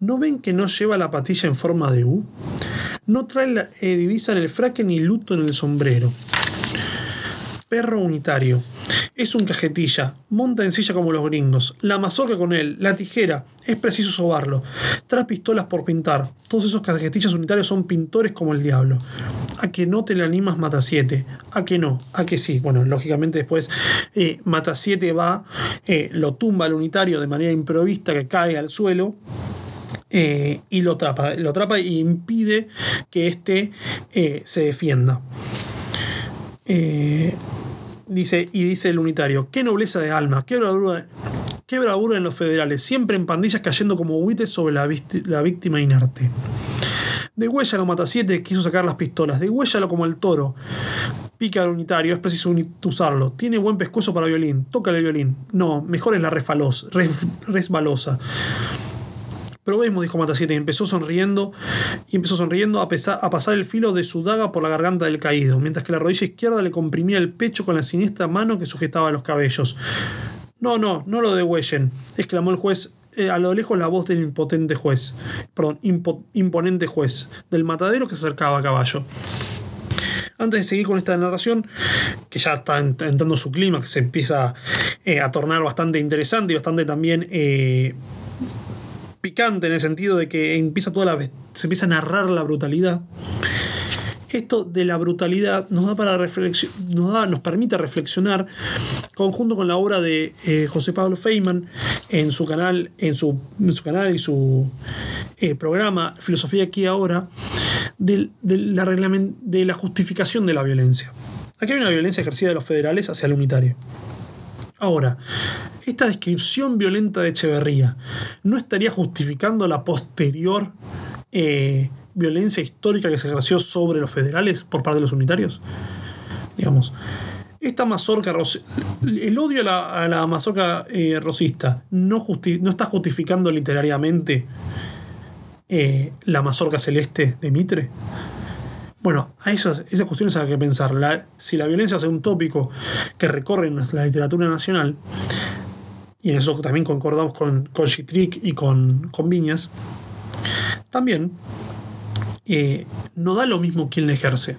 ¿No ven que no lleva la patilla en forma de U? No trae la eh, divisa en el fraque ni luto en el sombrero. Perro unitario. Es un cajetilla, monta en silla como los gringos, la mazorca con él, la tijera, es preciso sobarlo. Trae pistolas por pintar. Todos esos cajetillas unitarios son pintores como el diablo. A que no te le animas mata siete. A que no, a que sí. Bueno, lógicamente después eh, mata siete va, eh, lo tumba al unitario de manera improvista que cae al suelo eh, y lo atrapa, lo atrapa e impide que éste eh, se defienda. Eh, dice, y dice el unitario, qué nobleza de alma, qué bravura, qué bravura en los federales, siempre en pandillas cayendo como buites sobre la, la víctima inerte. De lo mata siete, quiso sacar las pistolas. De lo como el toro. Pica al unitario, es preciso usarlo. Tiene buen pescuezo para violín. Toca el violín. No, mejor es la resbalosa. Resbalosa. Probemos, dijo Matasiete, y empezó sonriendo, y empezó sonriendo a, a, pasar el filo de su daga por la garganta del caído, mientras que la rodilla izquierda le comprimía el pecho con la siniestra mano que sujetaba los cabellos. No, no, no lo degüellen, exclamó el juez eh, a lo lejos la voz del impotente juez, perdón, imponente juez, del matadero que se acercaba a caballo. Antes de seguir con esta narración, que ya está entrando su clima, que se empieza eh, a tornar bastante interesante y bastante también eh, picante en el sentido de que empieza toda la, se empieza a narrar la brutalidad esto de la brutalidad nos da para nos, nos permite reflexionar conjunto con la obra de eh, José Pablo Feynman en su canal, en su, su canal y su eh, programa Filosofía aquí ahora de, la de la justificación de la violencia. Aquí hay una violencia ejercida de los federales hacia el unitario. Ahora, esta descripción violenta de Echeverría no estaría justificando la posterior eh, violencia histórica que se ejerció sobre los federales por parte de los unitarios? Digamos, esta mazorca, el odio a la, mazorca eh, rosista no, no, está justificando literariamente eh, la mazorca celeste de Mitre. Bueno, a esas, cuestiones hay que pensar. si la violencia es un tópico que recorre la literatura nacional, y en eso también concordamos con, con y con, Viñas, también eh, no da lo mismo quien le ejerce.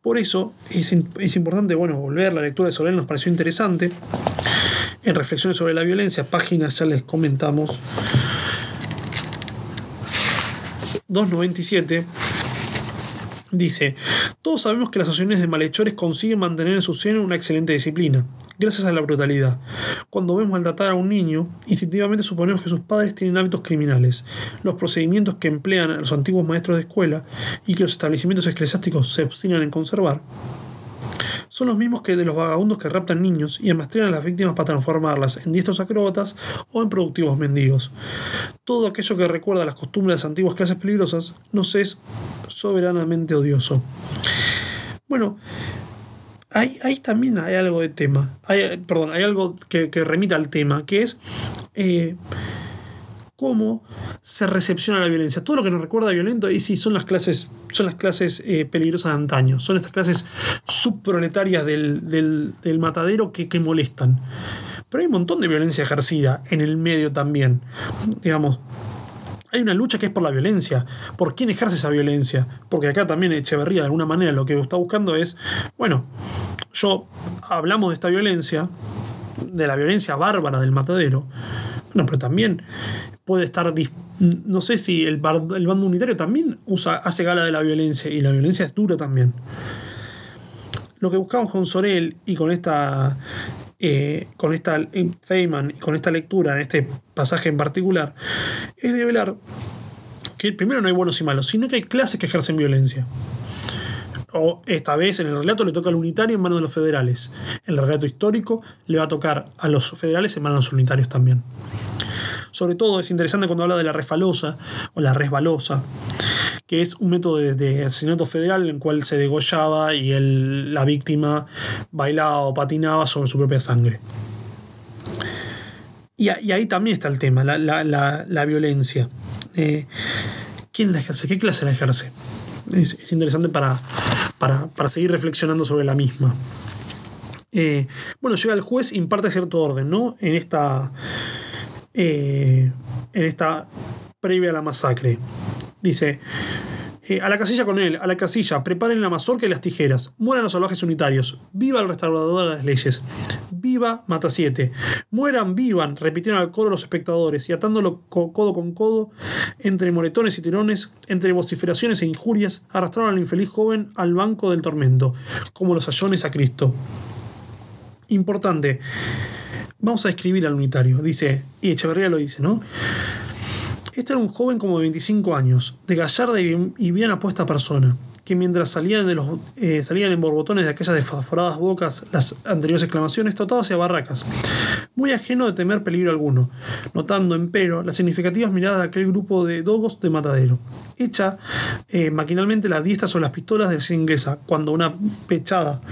Por eso es, importante, bueno, volver. La lectura de Sorel nos pareció interesante. En Reflexiones sobre la violencia, páginas ya les comentamos. 297 dice: Todos sabemos que las asociaciones de malhechores consiguen mantener en su seno una excelente disciplina gracias a la brutalidad. Cuando vemos maltratar a un niño, instintivamente suponemos que sus padres tienen hábitos criminales. Los procedimientos que emplean los antiguos maestros de escuela y que los establecimientos eclesiásticos se obstinan en conservar son los mismos que de los vagabundos que raptan niños y amastran a las víctimas para transformarlas en diestros acróbatas o en productivos mendigos. Todo aquello que recuerda las costumbres de las antiguas clases peligrosas nos es soberanamente odioso. Bueno, ahí, también hay algo de tema. Hay, perdón, hay algo que, remita al tema, que es eh, cómo se recepciona la violencia. Todo lo que nos recuerda violento, y sí, son las clases, son las clases eh, peligrosas de antaño. Son estas clases subproletarias del, matadero que, que molestan. Pero hay un montón de violencia ejercida en el medio también. Digamos, hay una lucha que es por la violencia. ¿Por quién ejerce esa violencia? Porque acá también Echeverría de alguna manera lo que está buscando es, bueno, yo hablamos de esta violencia, de la violencia bárbara del matadero, bueno, pero también puede estar, no sé si el, el bando unitario también usa, hace gala de la violencia y la violencia es dura también. Lo que buscamos con Sorel y con esta eh, con esta Feynman y con esta lectura en este pasaje en particular es de velar que primero no hay buenos y malos, sino que hay clases que ejercen violencia. O esta vez en el relato le toca al unitario en manos de los federales. En el relato histórico le va a tocar a los federales en manos de los unitarios también. Sobre todo es interesante cuando habla de la resfalosa o la resbalosa, que es un método de, asesinato federal en el cual se degollaba y la víctima bailaba o patinaba sobre su propia sangre. Y, ahí también está el tema, la, violencia. Eh, ¿Quién la ejerce? ¿Qué clase la ejerce? Es, interesante para, para, seguir reflexionando sobre la misma. Eh, bueno, llega el juez, imparte cierto orden, ¿no? En esta. Eh, en esta previa a la masacre. Dice, eh, a la casilla con él, a la casilla, preparen la mazorca y las tijeras. Mueran los salvajes unitarios. Viva el restaurador de las leyes. Viva Mata 7. Mueran, vivan, repitieron al coro los espectadores y atándolo codo con codo, entre moretones y tirones, entre vociferaciones e injurias, arrastraron al infeliz joven al banco del tormento, como los ayones a Cristo. Importante. Vamos a escribir al unitario. Dice, y Echeverría lo dice, ¿no? Este era un joven como de 25 años, de gallarda y bien apuesta persona que mientras salían, de los, eh, salían en borbotones de aquellas desfosforadas bocas las anteriores exclamaciones, trotaba hacia barracas, muy ajeno de temer peligro alguno, notando, empero, las significativas miradas de aquel grupo de dogos de matadero. Echa eh, maquinalmente la diestra sobre las pistolas de inglesa, cuando una pechada,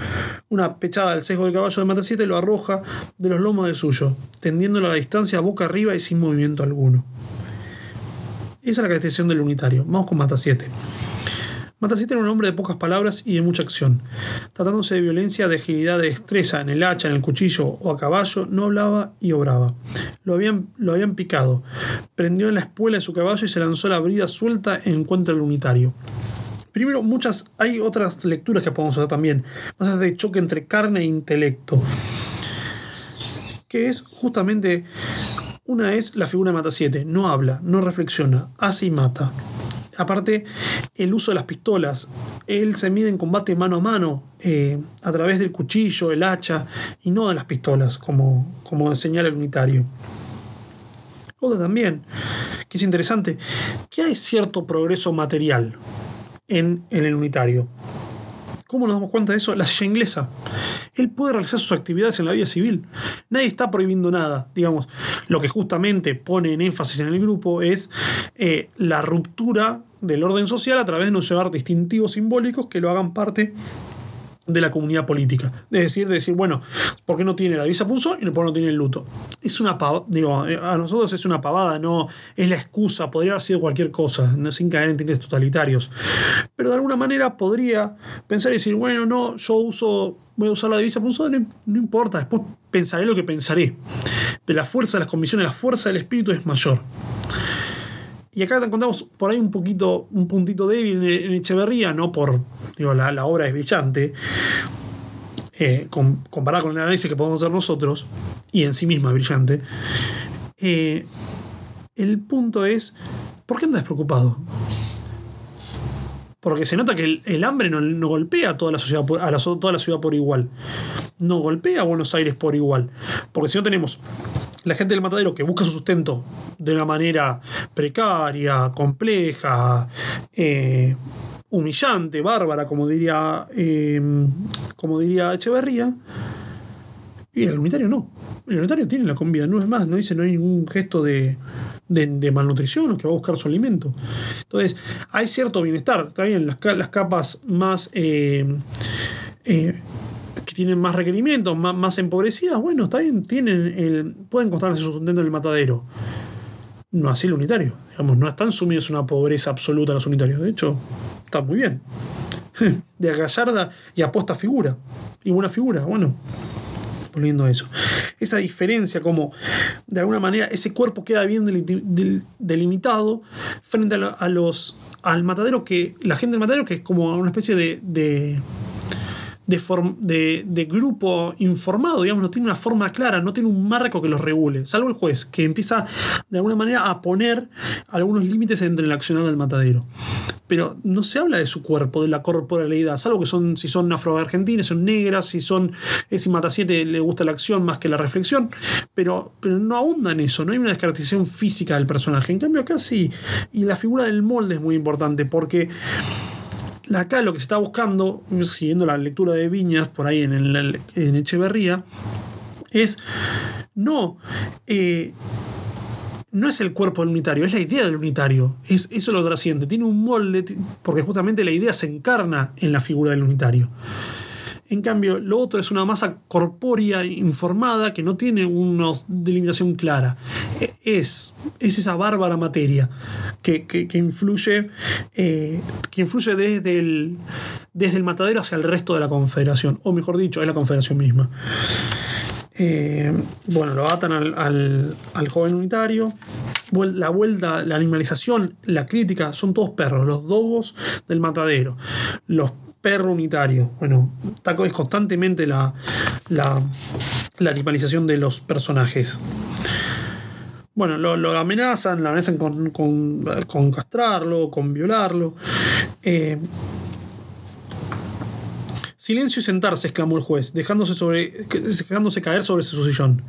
una pechada del sesgo del caballo de Mata 7 lo arroja de los lomos del suyo, tendiéndolo a la distancia boca arriba y sin movimiento alguno. Esa es la caracterización del unitario. Vamos con Mata 7. Matacita era un hombre de pocas palabras y de mucha acción. Tratándose de violencia, de agilidad, de destreza en el hacha, en el cuchillo o a caballo, no hablaba y obraba. Lo habían, lo habían picado. Prendió en la espuela de su caballo y se lanzó la brida suelta en encuentro del unitario. Primero, muchas, hay otras lecturas que podemos hacer también, más de choque entre carne e intelecto, que es justamente, una es la figura Mata 7, no habla, no reflexiona, hace y mata aparte, el uso de las pistolas. Él se mide en combate mano a mano, eh, a través del cuchillo, el hacha, y no de las pistolas, como, como señala el unitario. Otra también, que es interesante, que hay cierto progreso material en el unitario. ¿Cómo nos damos cuenta de eso? La silla inglesa. Él puede realizar sus actividades en la vida civil. Nadie está prohibiendo nada. Digamos, lo que justamente pone en énfasis en el grupo es eh, la ruptura del orden social a través de no llevar distintivos simbólicos que lo hagan parte de la comunidad política. Es decir, de decir, bueno, ¿por qué no tiene la visa punzo y por qué no tiene el luto? Es una pavada, digo, eh, a nosotros es una pavada, no es la excusa, podría haber sido cualquier cosa, sin caer en tintes totalitarios. Pero de alguna manera podría pensar y decir, bueno, no, yo uso, voy a usar la divisa punzo, no, no importa, después pensaré lo que pensaré. Pero la fuerza de las convicciones, la fuerza del espíritu es mayor. Y acá encontramos por ahí un poquito, un puntito débil en Echeverría, no por, digo, la, obra es brillante, eh, comparada con el análisis que podemos hacer nosotros, y en sí misma es brillante. Eh, el punto es, ¿por qué andas despreocupado? Porque se nota que el, hambre no, golpea a toda la sociedad a toda la ciudad por igual. No golpea a Buenos Aires por igual. Porque si no tenemos la gente del matadero que busca su sustento de una manera precaria, compleja, eh, humillante, bárbara, como diría, em, como diría Echeverría, y el unitario no. El unitario tiene la comida, no es más, no dice, no hay ningún gesto de, malnutrición o que va a buscar su alimento. Entonces, hay cierto bienestar, está bien, las, las capas más eh, eh, tienen más requerimientos, más, empobrecidas, bueno, está bien, tienen el, pueden contarse su sustento en el matadero. No así el unitario. Digamos, no están sumidos en una pobreza absoluta los unitarios. De hecho, está muy bien. De gallarda y aposta figura. Y buena figura, bueno. Volviendo a eso. Esa diferencia, como de alguna manera ese cuerpo queda bien delimitado frente a los al matadero que la gente del matadero que es como una especie de, de, grupo informado, digamos, no tiene una forma clara, no tiene un marco que los regule, salvo el juez, que empieza de alguna manera a poner algunos límites entre el accionado del matadero. Pero no se habla de su cuerpo, de la corporalidad, salvo que son, si son afro-argentinas, son negras, si son, eh, si Mata 7 le gusta la acción más que la reflexión, pero, pero no ahonda en eso, no hay una descaracterización física del personaje. En cambio, acá sí, y la figura del molde es muy importante, porque acá lo que se está buscando, siguiendo la lectura de Viñas por ahí en, en Echeverría, es no, eh, no es el cuerpo del unitario, es la idea del unitario. Es, eso lo trasciende. Tiene un molde, porque justamente la idea se encarna en la figura del unitario. En cambio, lo otro es una masa corpórea informada que no tiene una delimitación clara. E, es, es esa bárbara materia que, influye, eh, que influye desde el, desde el matadero hacia el resto de la confederación, o mejor dicho, es la confederación misma. Eh, bueno, lo atan al, al, joven unitario. La vuelta, la animalización, la crítica, son todos perros, los dogos del matadero. Los perro unitario. Bueno, está es constantemente la, la, animalización de los personajes. Bueno, lo, amenazan, la amenazan con, con, castrarlo, con violarlo. Eh, Silencio y sentarse, exclamó el juez, dejándose, sobre, dejándose caer sobre su sillón.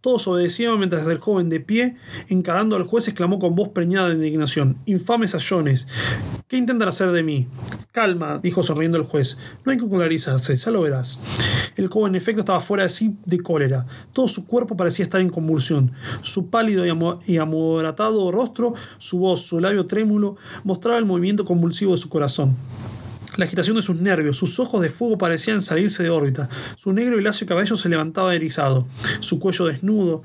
Todos obedecieron mientras el joven de pie, encarando al juez, exclamó con voz preñada de indignación: Infames sayones, ¿qué intentan hacer de mí? Calma, dijo sonriendo el juez, no hay que ocularizarse, ya lo verás. El joven, en efecto, estaba fuera de sí de cólera. Todo su cuerpo parecía estar en convulsión. Su pálido y amoratado rostro, su voz, su labio trémulo, mostraba el movimiento convulsivo de su corazón la agitación de sus nervios, sus ojos de fuego parecían salirse de órbita, su negro y lacio cabello se levantaba erizado, su cuello desnudo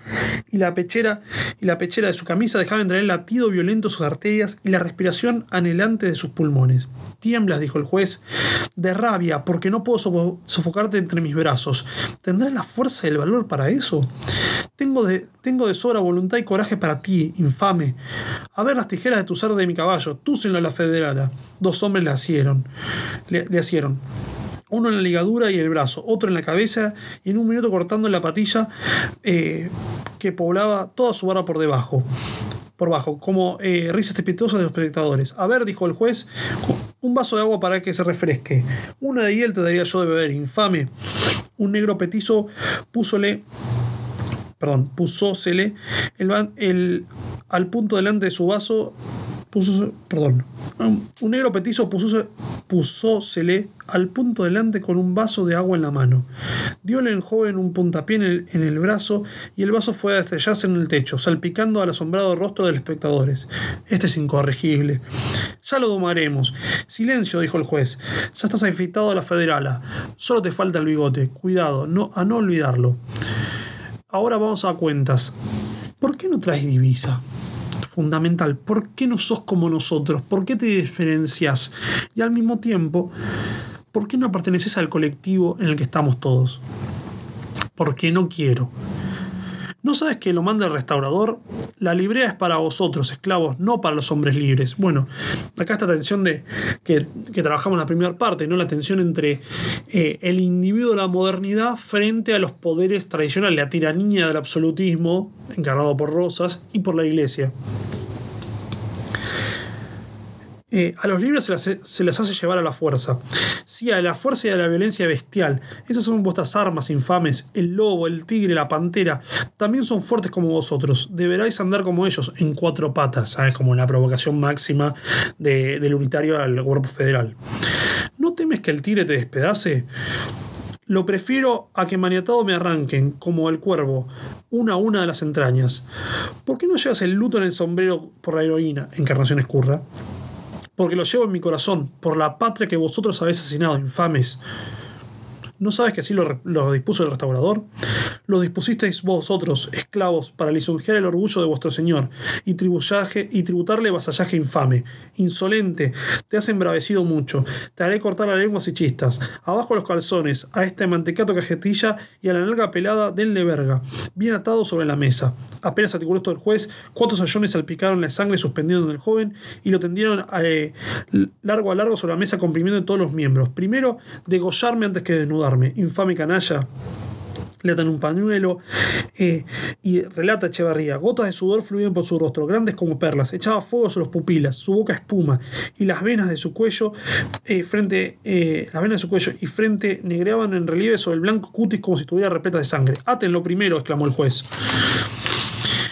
y la pechera y la pechera de su camisa dejaban entrar el latido violento sus arterias y la respiración anhelante de sus pulmones. Tiemblas, dijo el juez, de rabia, porque no puedo sofocarte entre mis brazos. ¿Tendrás la fuerza y el valor para eso? Tengo de, tengo de sobra voluntad y coraje para ti, infame. A ver las tijeras de tu ser de mi caballo, túsenlo a la federala. Dos hombres le asieron le, le asieron uno en la ligadura y el brazo, otro en la cabeza y en un minuto cortando la patilla eh, que poblaba toda su barba por debajo, por bajo, como eh, risas estrepitosas de los espectadores. A ver, dijo el juez, un vaso de agua para que se refresque. Una de hiel te daría yo de beber, infame. Un negro petizo púsole perdón, pusósele el, el, al punto delante de su vaso puso, perdón, un negro petizo pusósele al punto delante con un vaso de agua en la mano. Diole al joven un puntapié en el, en el, brazo y el vaso fue a estrellarse en el techo, salpicando al asombrado rostro de los espectadores. Este es incorregible. Ya lo domaremos. Silencio, dijo el juez. Ya estás afeitado a la federala. Solo te falta el bigote. Cuidado, no, a no olvidarlo. Ahora vamos a cuentas. ¿Por qué no traes divisa? Fundamental. ¿Por qué no sos como nosotros? ¿Por qué te diferencias? Y al mismo tiempo, ¿por qué no perteneces al colectivo en el que estamos todos? Porque no quiero. ¿No sabes que lo manda el restaurador? La librea es para vosotros, esclavos, no para los hombres libres. Bueno, acá está la tensión de que, trabajamos en la primera parte, ¿no? La tensión entre eh, el individuo de la modernidad frente a los poderes tradicionales, la tiranía del absolutismo, encarnado por Rosas, y por la iglesia. Eh, a los libres se, les hace llevar a la fuerza. Sí, a la fuerza y a la violencia bestial. Esas son vuestras armas infames. El lobo, el tigre, la pantera. También son fuertes como vosotros. Deberáis andar como ellos, en cuatro patas. ¿Sabes? Como la provocación máxima del unitario al cuerpo federal. ¿No temes que el tigre te despedace? Lo prefiero a que maniatado me arranquen, como el cuervo, una a una de las entrañas. ¿Por qué no llevas el luto en el sombrero por la heroína, encarnación escurra? Porque lo llevo en mi corazón, por la patria que vosotros habéis asesinado, infames. ¿No sabes que así lo, dispuso el restaurador? Lo dispusisteis vosotros, esclavos, para lisonjear el orgullo de vuestro señor y, y tributarle vasallaje infame. Insolente, te has embravecido mucho. Te haré cortar las lenguas y chistas. Abajo los calzones, a este mantecato cajetilla y a la nalga pelada del de verga, bien atado sobre la mesa. Apenas articuló esto el juez, cuatro sayones salpicaron la sangre suspendiendo en el joven y lo tendieron eh, largo a largo sobre la mesa comprimiendo todos los miembros. Primero, degollarme antes que infame canalla. Le atan un pañuelo eh, y relata Echevarría. Gotas de sudor fluían por su rostro, grandes como perlas. Echaba fuego sobre las pupilas, su boca espuma y las venas de su cuello, eh, frente, eh, las venas de su cuello y frente negreaban en relieve sobre el blanco cutis como si estuviera repleta de sangre. Atenlo primero, exclamó el juez.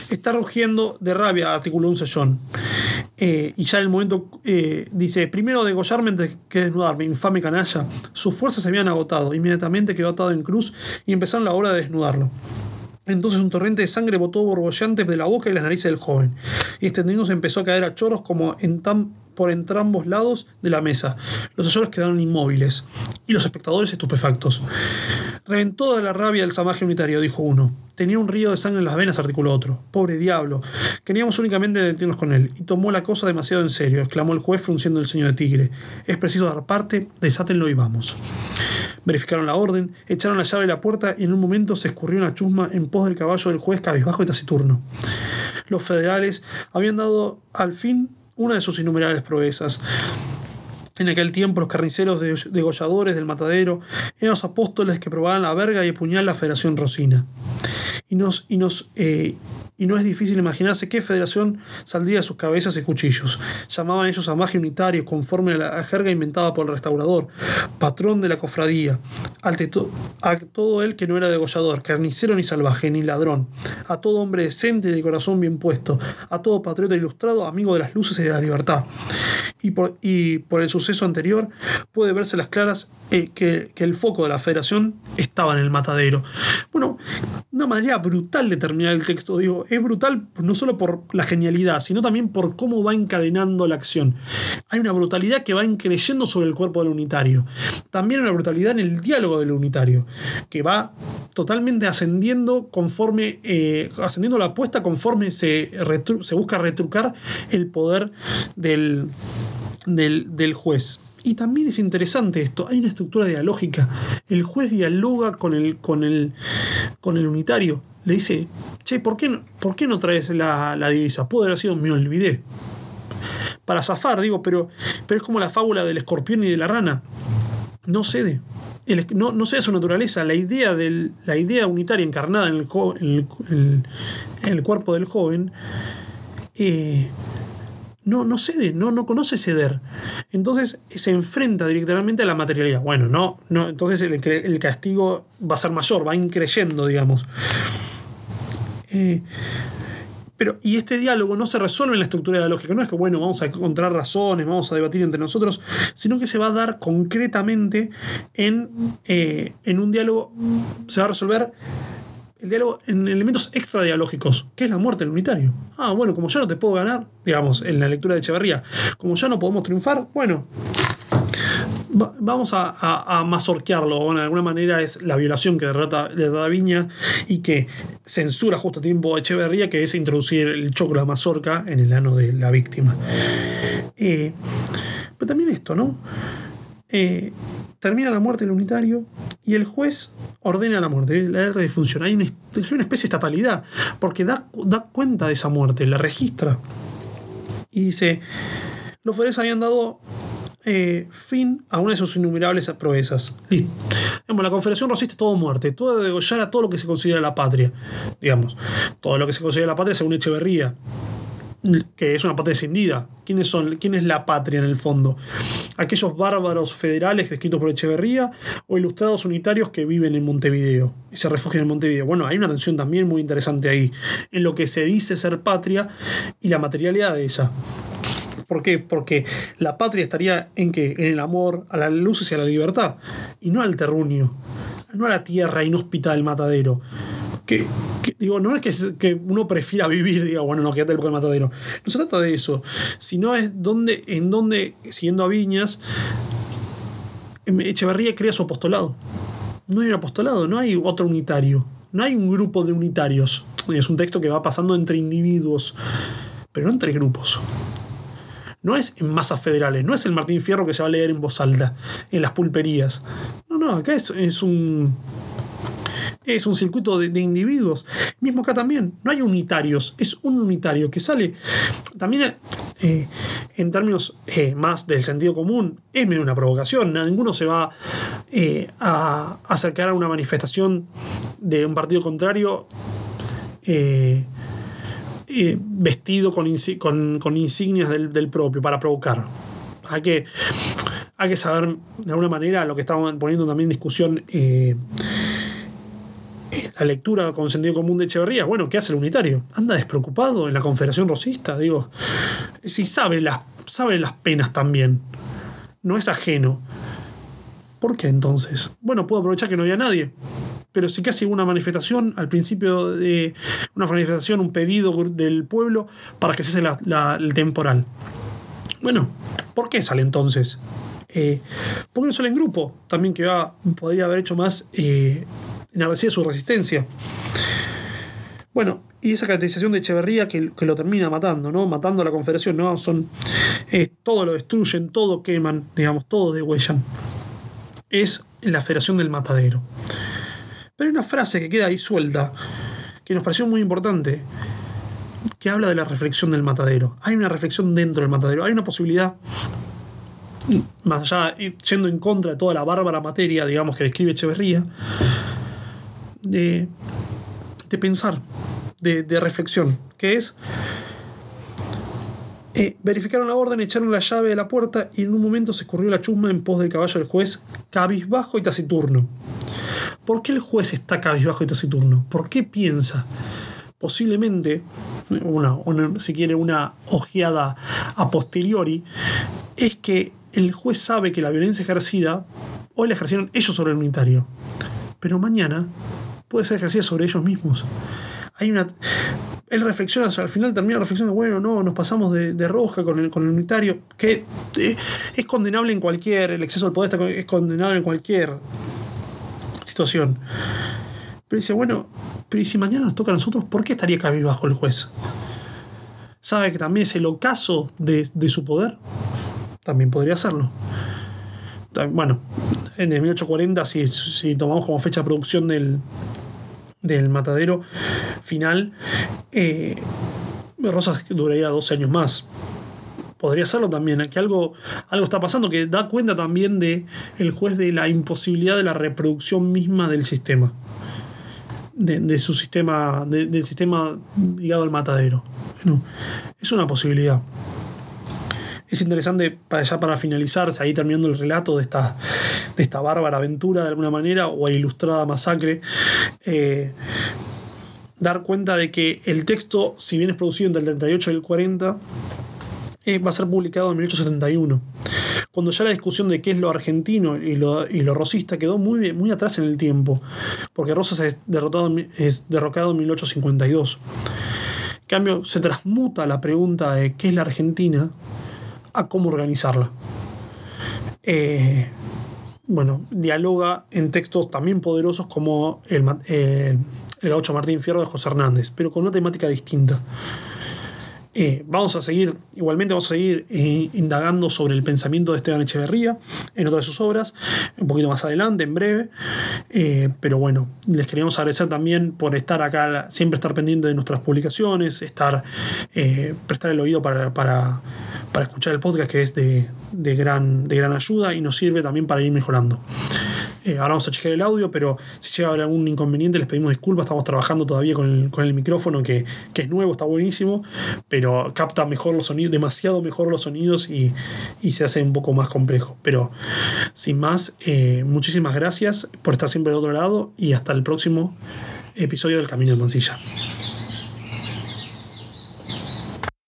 Está rugiendo de rabia, articuló un sellón. Eh, y ya en el momento eh, dice, primero degollarme antes que desnudarme, infame canalla. Sus fuerzas se habían agotado, inmediatamente quedó atado en cruz y empezaron la hora de desnudarlo. Entonces un torrente de sangre botó borbollante de la boca y las narices del joven, y extendiéndose empezó a caer a choros como en tan por entrambos lados de la mesa. Los ayores quedaron inmóviles y los espectadores estupefactos. Reventó de la rabia el samaje unitario, dijo uno. Tenía un río de sangre en las venas, articuló otro. Pobre diablo. Queríamos únicamente detenernos con él. Y tomó la cosa demasiado en serio, exclamó el juez frunciendo el señor de tigre. Es preciso dar parte, desátenlo y vamos. Verificaron la orden, echaron la llave de la puerta y en un momento se escurrió una chusma en pos del caballo del juez cabizbajo y taciturno. Los federales habían dado al fin una de sus innumerables proezas. En aquel tiempo los carniceros degolladores del matadero eran los apóstoles que probaban la verga y el puñal la Federación Rosina. y, nos, y, nos, eh, y no es difícil imaginarse qué federación saldría de sus cabezas y cuchillos. Llamaban ellos a magia unitario conforme a la jerga inventada por el restaurador, patrón de la cofradía, a todo él que no era degollador, carnicero ni salvaje, ni ladrón, a todo hombre decente y de corazón bien puesto, a todo patriota ilustrado, amigo de las luces y de la libertad. Y por, el suceso anterior puede verse las claras eh, que, el foco de la federación estaba en el matadero. Bueno, una manera brutal de terminar el texto, digo, es brutal no solo por la genialidad, sino también por cómo va encadenando la acción. Hay una brutalidad que va increyendo sobre el cuerpo del unitario. También una brutalidad en el diálogo del unitario, que va totalmente ascendiendo conforme, eh, ascendiendo la apuesta conforme se busca retrucar el poder del, del, del juez. Y también es interesante esto, hay una estructura dialógica. El juez dialoga con el, con el, con el unitario le dice, che, ¿por qué no, ¿por qué no traes la, divisa? Pudo haber sido, me olvidé. Para zafar, digo, pero, pero es como la fábula del escorpión y de la rana. No cede. no, no cede su naturaleza. La idea, del, la idea unitaria encarnada en el, en el, cuerpo del joven eh, no, no cede, no, no conoce ceder. Entonces se enfrenta directamente a la materialidad. Bueno, no, no entonces el, el castigo va a ser mayor, va increyendo, digamos. Eh, pero, y este diálogo no se resuelve en la estructura dialógica, no es que, bueno, vamos a encontrar razones, vamos a debatir entre nosotros, sino que se va a dar concretamente en, eh, en un diálogo, se va a resolver el diálogo en elementos extradialógicos, que es la muerte del unitario. Ah, bueno, como ya no te puedo ganar, digamos, en la lectura de Echeverría, como ya no podemos triunfar, bueno, vamos a, a, mazorquearlo, de alguna manera es la violación que derrota, de Viña y que censura justo a tiempo Echeverría, que es introducir el choclo de mazorca en el ano de la víctima. Eh, pero también esto, ¿no? Eh, termina la muerte del unitario y el juez ordena la muerte, la disfunción. Hay una, hay una especie de estatalidad, porque da, da cuenta de esa muerte, la registra. Y dice, los federales habían dado eh, fin a una de sus innumerables proezas. Listo. la Confederación Rosista es todo muerte, todo degollar a todo lo que se considera la patria. Digamos, todo lo que se considera la patria según Echeverría que es una patria descendida. ¿Quiénes son? ¿Quién es la patria en el fondo? ¿Aquellos bárbaros federales descritos por Echeverría o ilustrados unitarios que viven en Montevideo y se refugian en Montevideo? Bueno, hay una tensión también muy interesante ahí, en lo que se dice ser patria y la materialidad de esa. ¿Por qué? Porque la patria estaría en que en el amor a las luces y a la libertad, y no al terruño, no a la tierra inhóspita del matadero. Que, digo, no es que, que, uno prefiera vivir, diga, bueno, no, quédate el del matadero. No se trata de eso, sino es donde, en donde, siguiendo a Viñas, em, Echeverría crea su apostolado. No hay un apostolado, no hay otro unitario, no hay un grupo de unitarios. Es un texto que va pasando entre individuos, pero no entre grupos no es en masas federales, no es el Martín Fierro que se va a leer en voz alta, en las pulperías. No, no, acá es, un. Es un circuito de, individuos. Mismo acá también, no hay unitarios, es un unitario que sale. También eh, en términos eh, más del sentido común, es medio una provocación. Ninguno se va eh, a acercar a una manifestación de un partido contrario vestido con, con, insignias del, propio para provocar. Hay que, hay que saber de alguna manera lo que estamos poniendo también en discusión. La lectura con sentido común de Echeverría, bueno, ¿qué hace el unitario? Anda despreocupado en la Confederación Rosista, digo. Si sabe las, sabe las penas también. No es ajeno. ¿Por qué entonces? Bueno, puedo aprovechar que no había nadie pero sí casi una manifestación al principio de una manifestación, un pedido del pueblo para que cese la, el temporal. Bueno, ¿por qué sale entonces? Eh, ¿Por qué no sale en grupo? También que va, podría haber hecho más eh, enardecida su resistencia. Bueno, y esa caracterización de Echeverría que, lo termina matando, ¿no? Matando a la Confederación, ¿no? Son. Todo lo destruyen, todo queman, digamos, todo degüellan. Es la Federación del Matadero. Pero hay una frase que queda ahí suelta, que nos pareció muy importante, que habla de la reflexión del matadero. Hay una reflexión dentro del matadero, hay una posibilidad, más allá, yendo en contra de toda la bárbara materia, digamos, que describe Echeverría, de de pensar, de, de reflexión, que es eh, verificaron la orden, echaron la llave de la puerta y en un momento se escurrió la chusma en pos del caballo del juez, cabizbajo y taciturno. ¿Por qué el juez está cabizbajo y taciturno? ¿Por qué piensa? Posiblemente, una, si quiere una ojeada a posteriori, es que el juez sabe que la violencia ejercida, hoy la ejercieron ellos sobre el unitario, pero mañana puede ser ejercida sobre ellos mismos. Hay una él reflexiona, al final termina reflexionando, bueno, no, nos pasamos de, roja con el, con el unitario, que eh, es condenable en cualquier, el exceso del poder es condenable en cualquier situación. Pero dice, bueno, pero si mañana nos toca a nosotros, ¿por qué estaría bajo el juez? ¿Sabe que también es el ocaso de, su poder? También podría hacerlo. Bueno, en el 1840, si, si tomamos como fecha de producción del, del matadero final, eh, Rosas duraría 12 años más. Podría serlo también, que algo, algo está pasando, que da cuenta también de el juez de la imposibilidad de la reproducción misma del sistema. De, su sistema, del sistema ligado al matadero. es una posibilidad es interesante para ya para finalizar, ahí terminando el relato de esta, de esta bárbara aventura de alguna manera o ilustrada masacre, eh, dar cuenta de que el texto, si bien es producido entre el 38 y el 40, eh, va a ser publicado en 1871 cuando ya la discusión de qué es lo argentino y lo, y lo rosista quedó muy, muy atrás en el tiempo, porque Rosas derrotado, es derrocado en 1852. En cambio, se transmuta la pregunta de qué es la Argentina a cómo organizarla. Eh, bueno, dialoga en textos también poderosos como el, eh, el gaucho Martín Fierro de José Hernández, pero con una temática distinta. Eh, vamos a seguir, igualmente vamos a seguir eh, indagando sobre el pensamiento de Esteban Echeverría en otra de sus obras, un poquito más adelante, en breve. Eh, pero bueno, les queríamos agradecer también por estar acá, siempre estar pendiente de nuestras publicaciones, estar, prestar el oído para, para, escuchar el podcast que es de, de, gran, de gran ayuda y nos sirve también para ir mejorando. Eh, ahora vamos a chequear el audio, pero si llega a haber algún inconveniente les pedimos disculpas. Estamos trabajando todavía con el, micrófono que, es nuevo, está buenísimo, pero capta mejor los sonidos, demasiado mejor los sonidos y, se hace un poco más complejo. Pero sin más, eh, muchísimas gracias por estar siempre de otro lado y hasta el próximo episodio del Camino de Mansilla.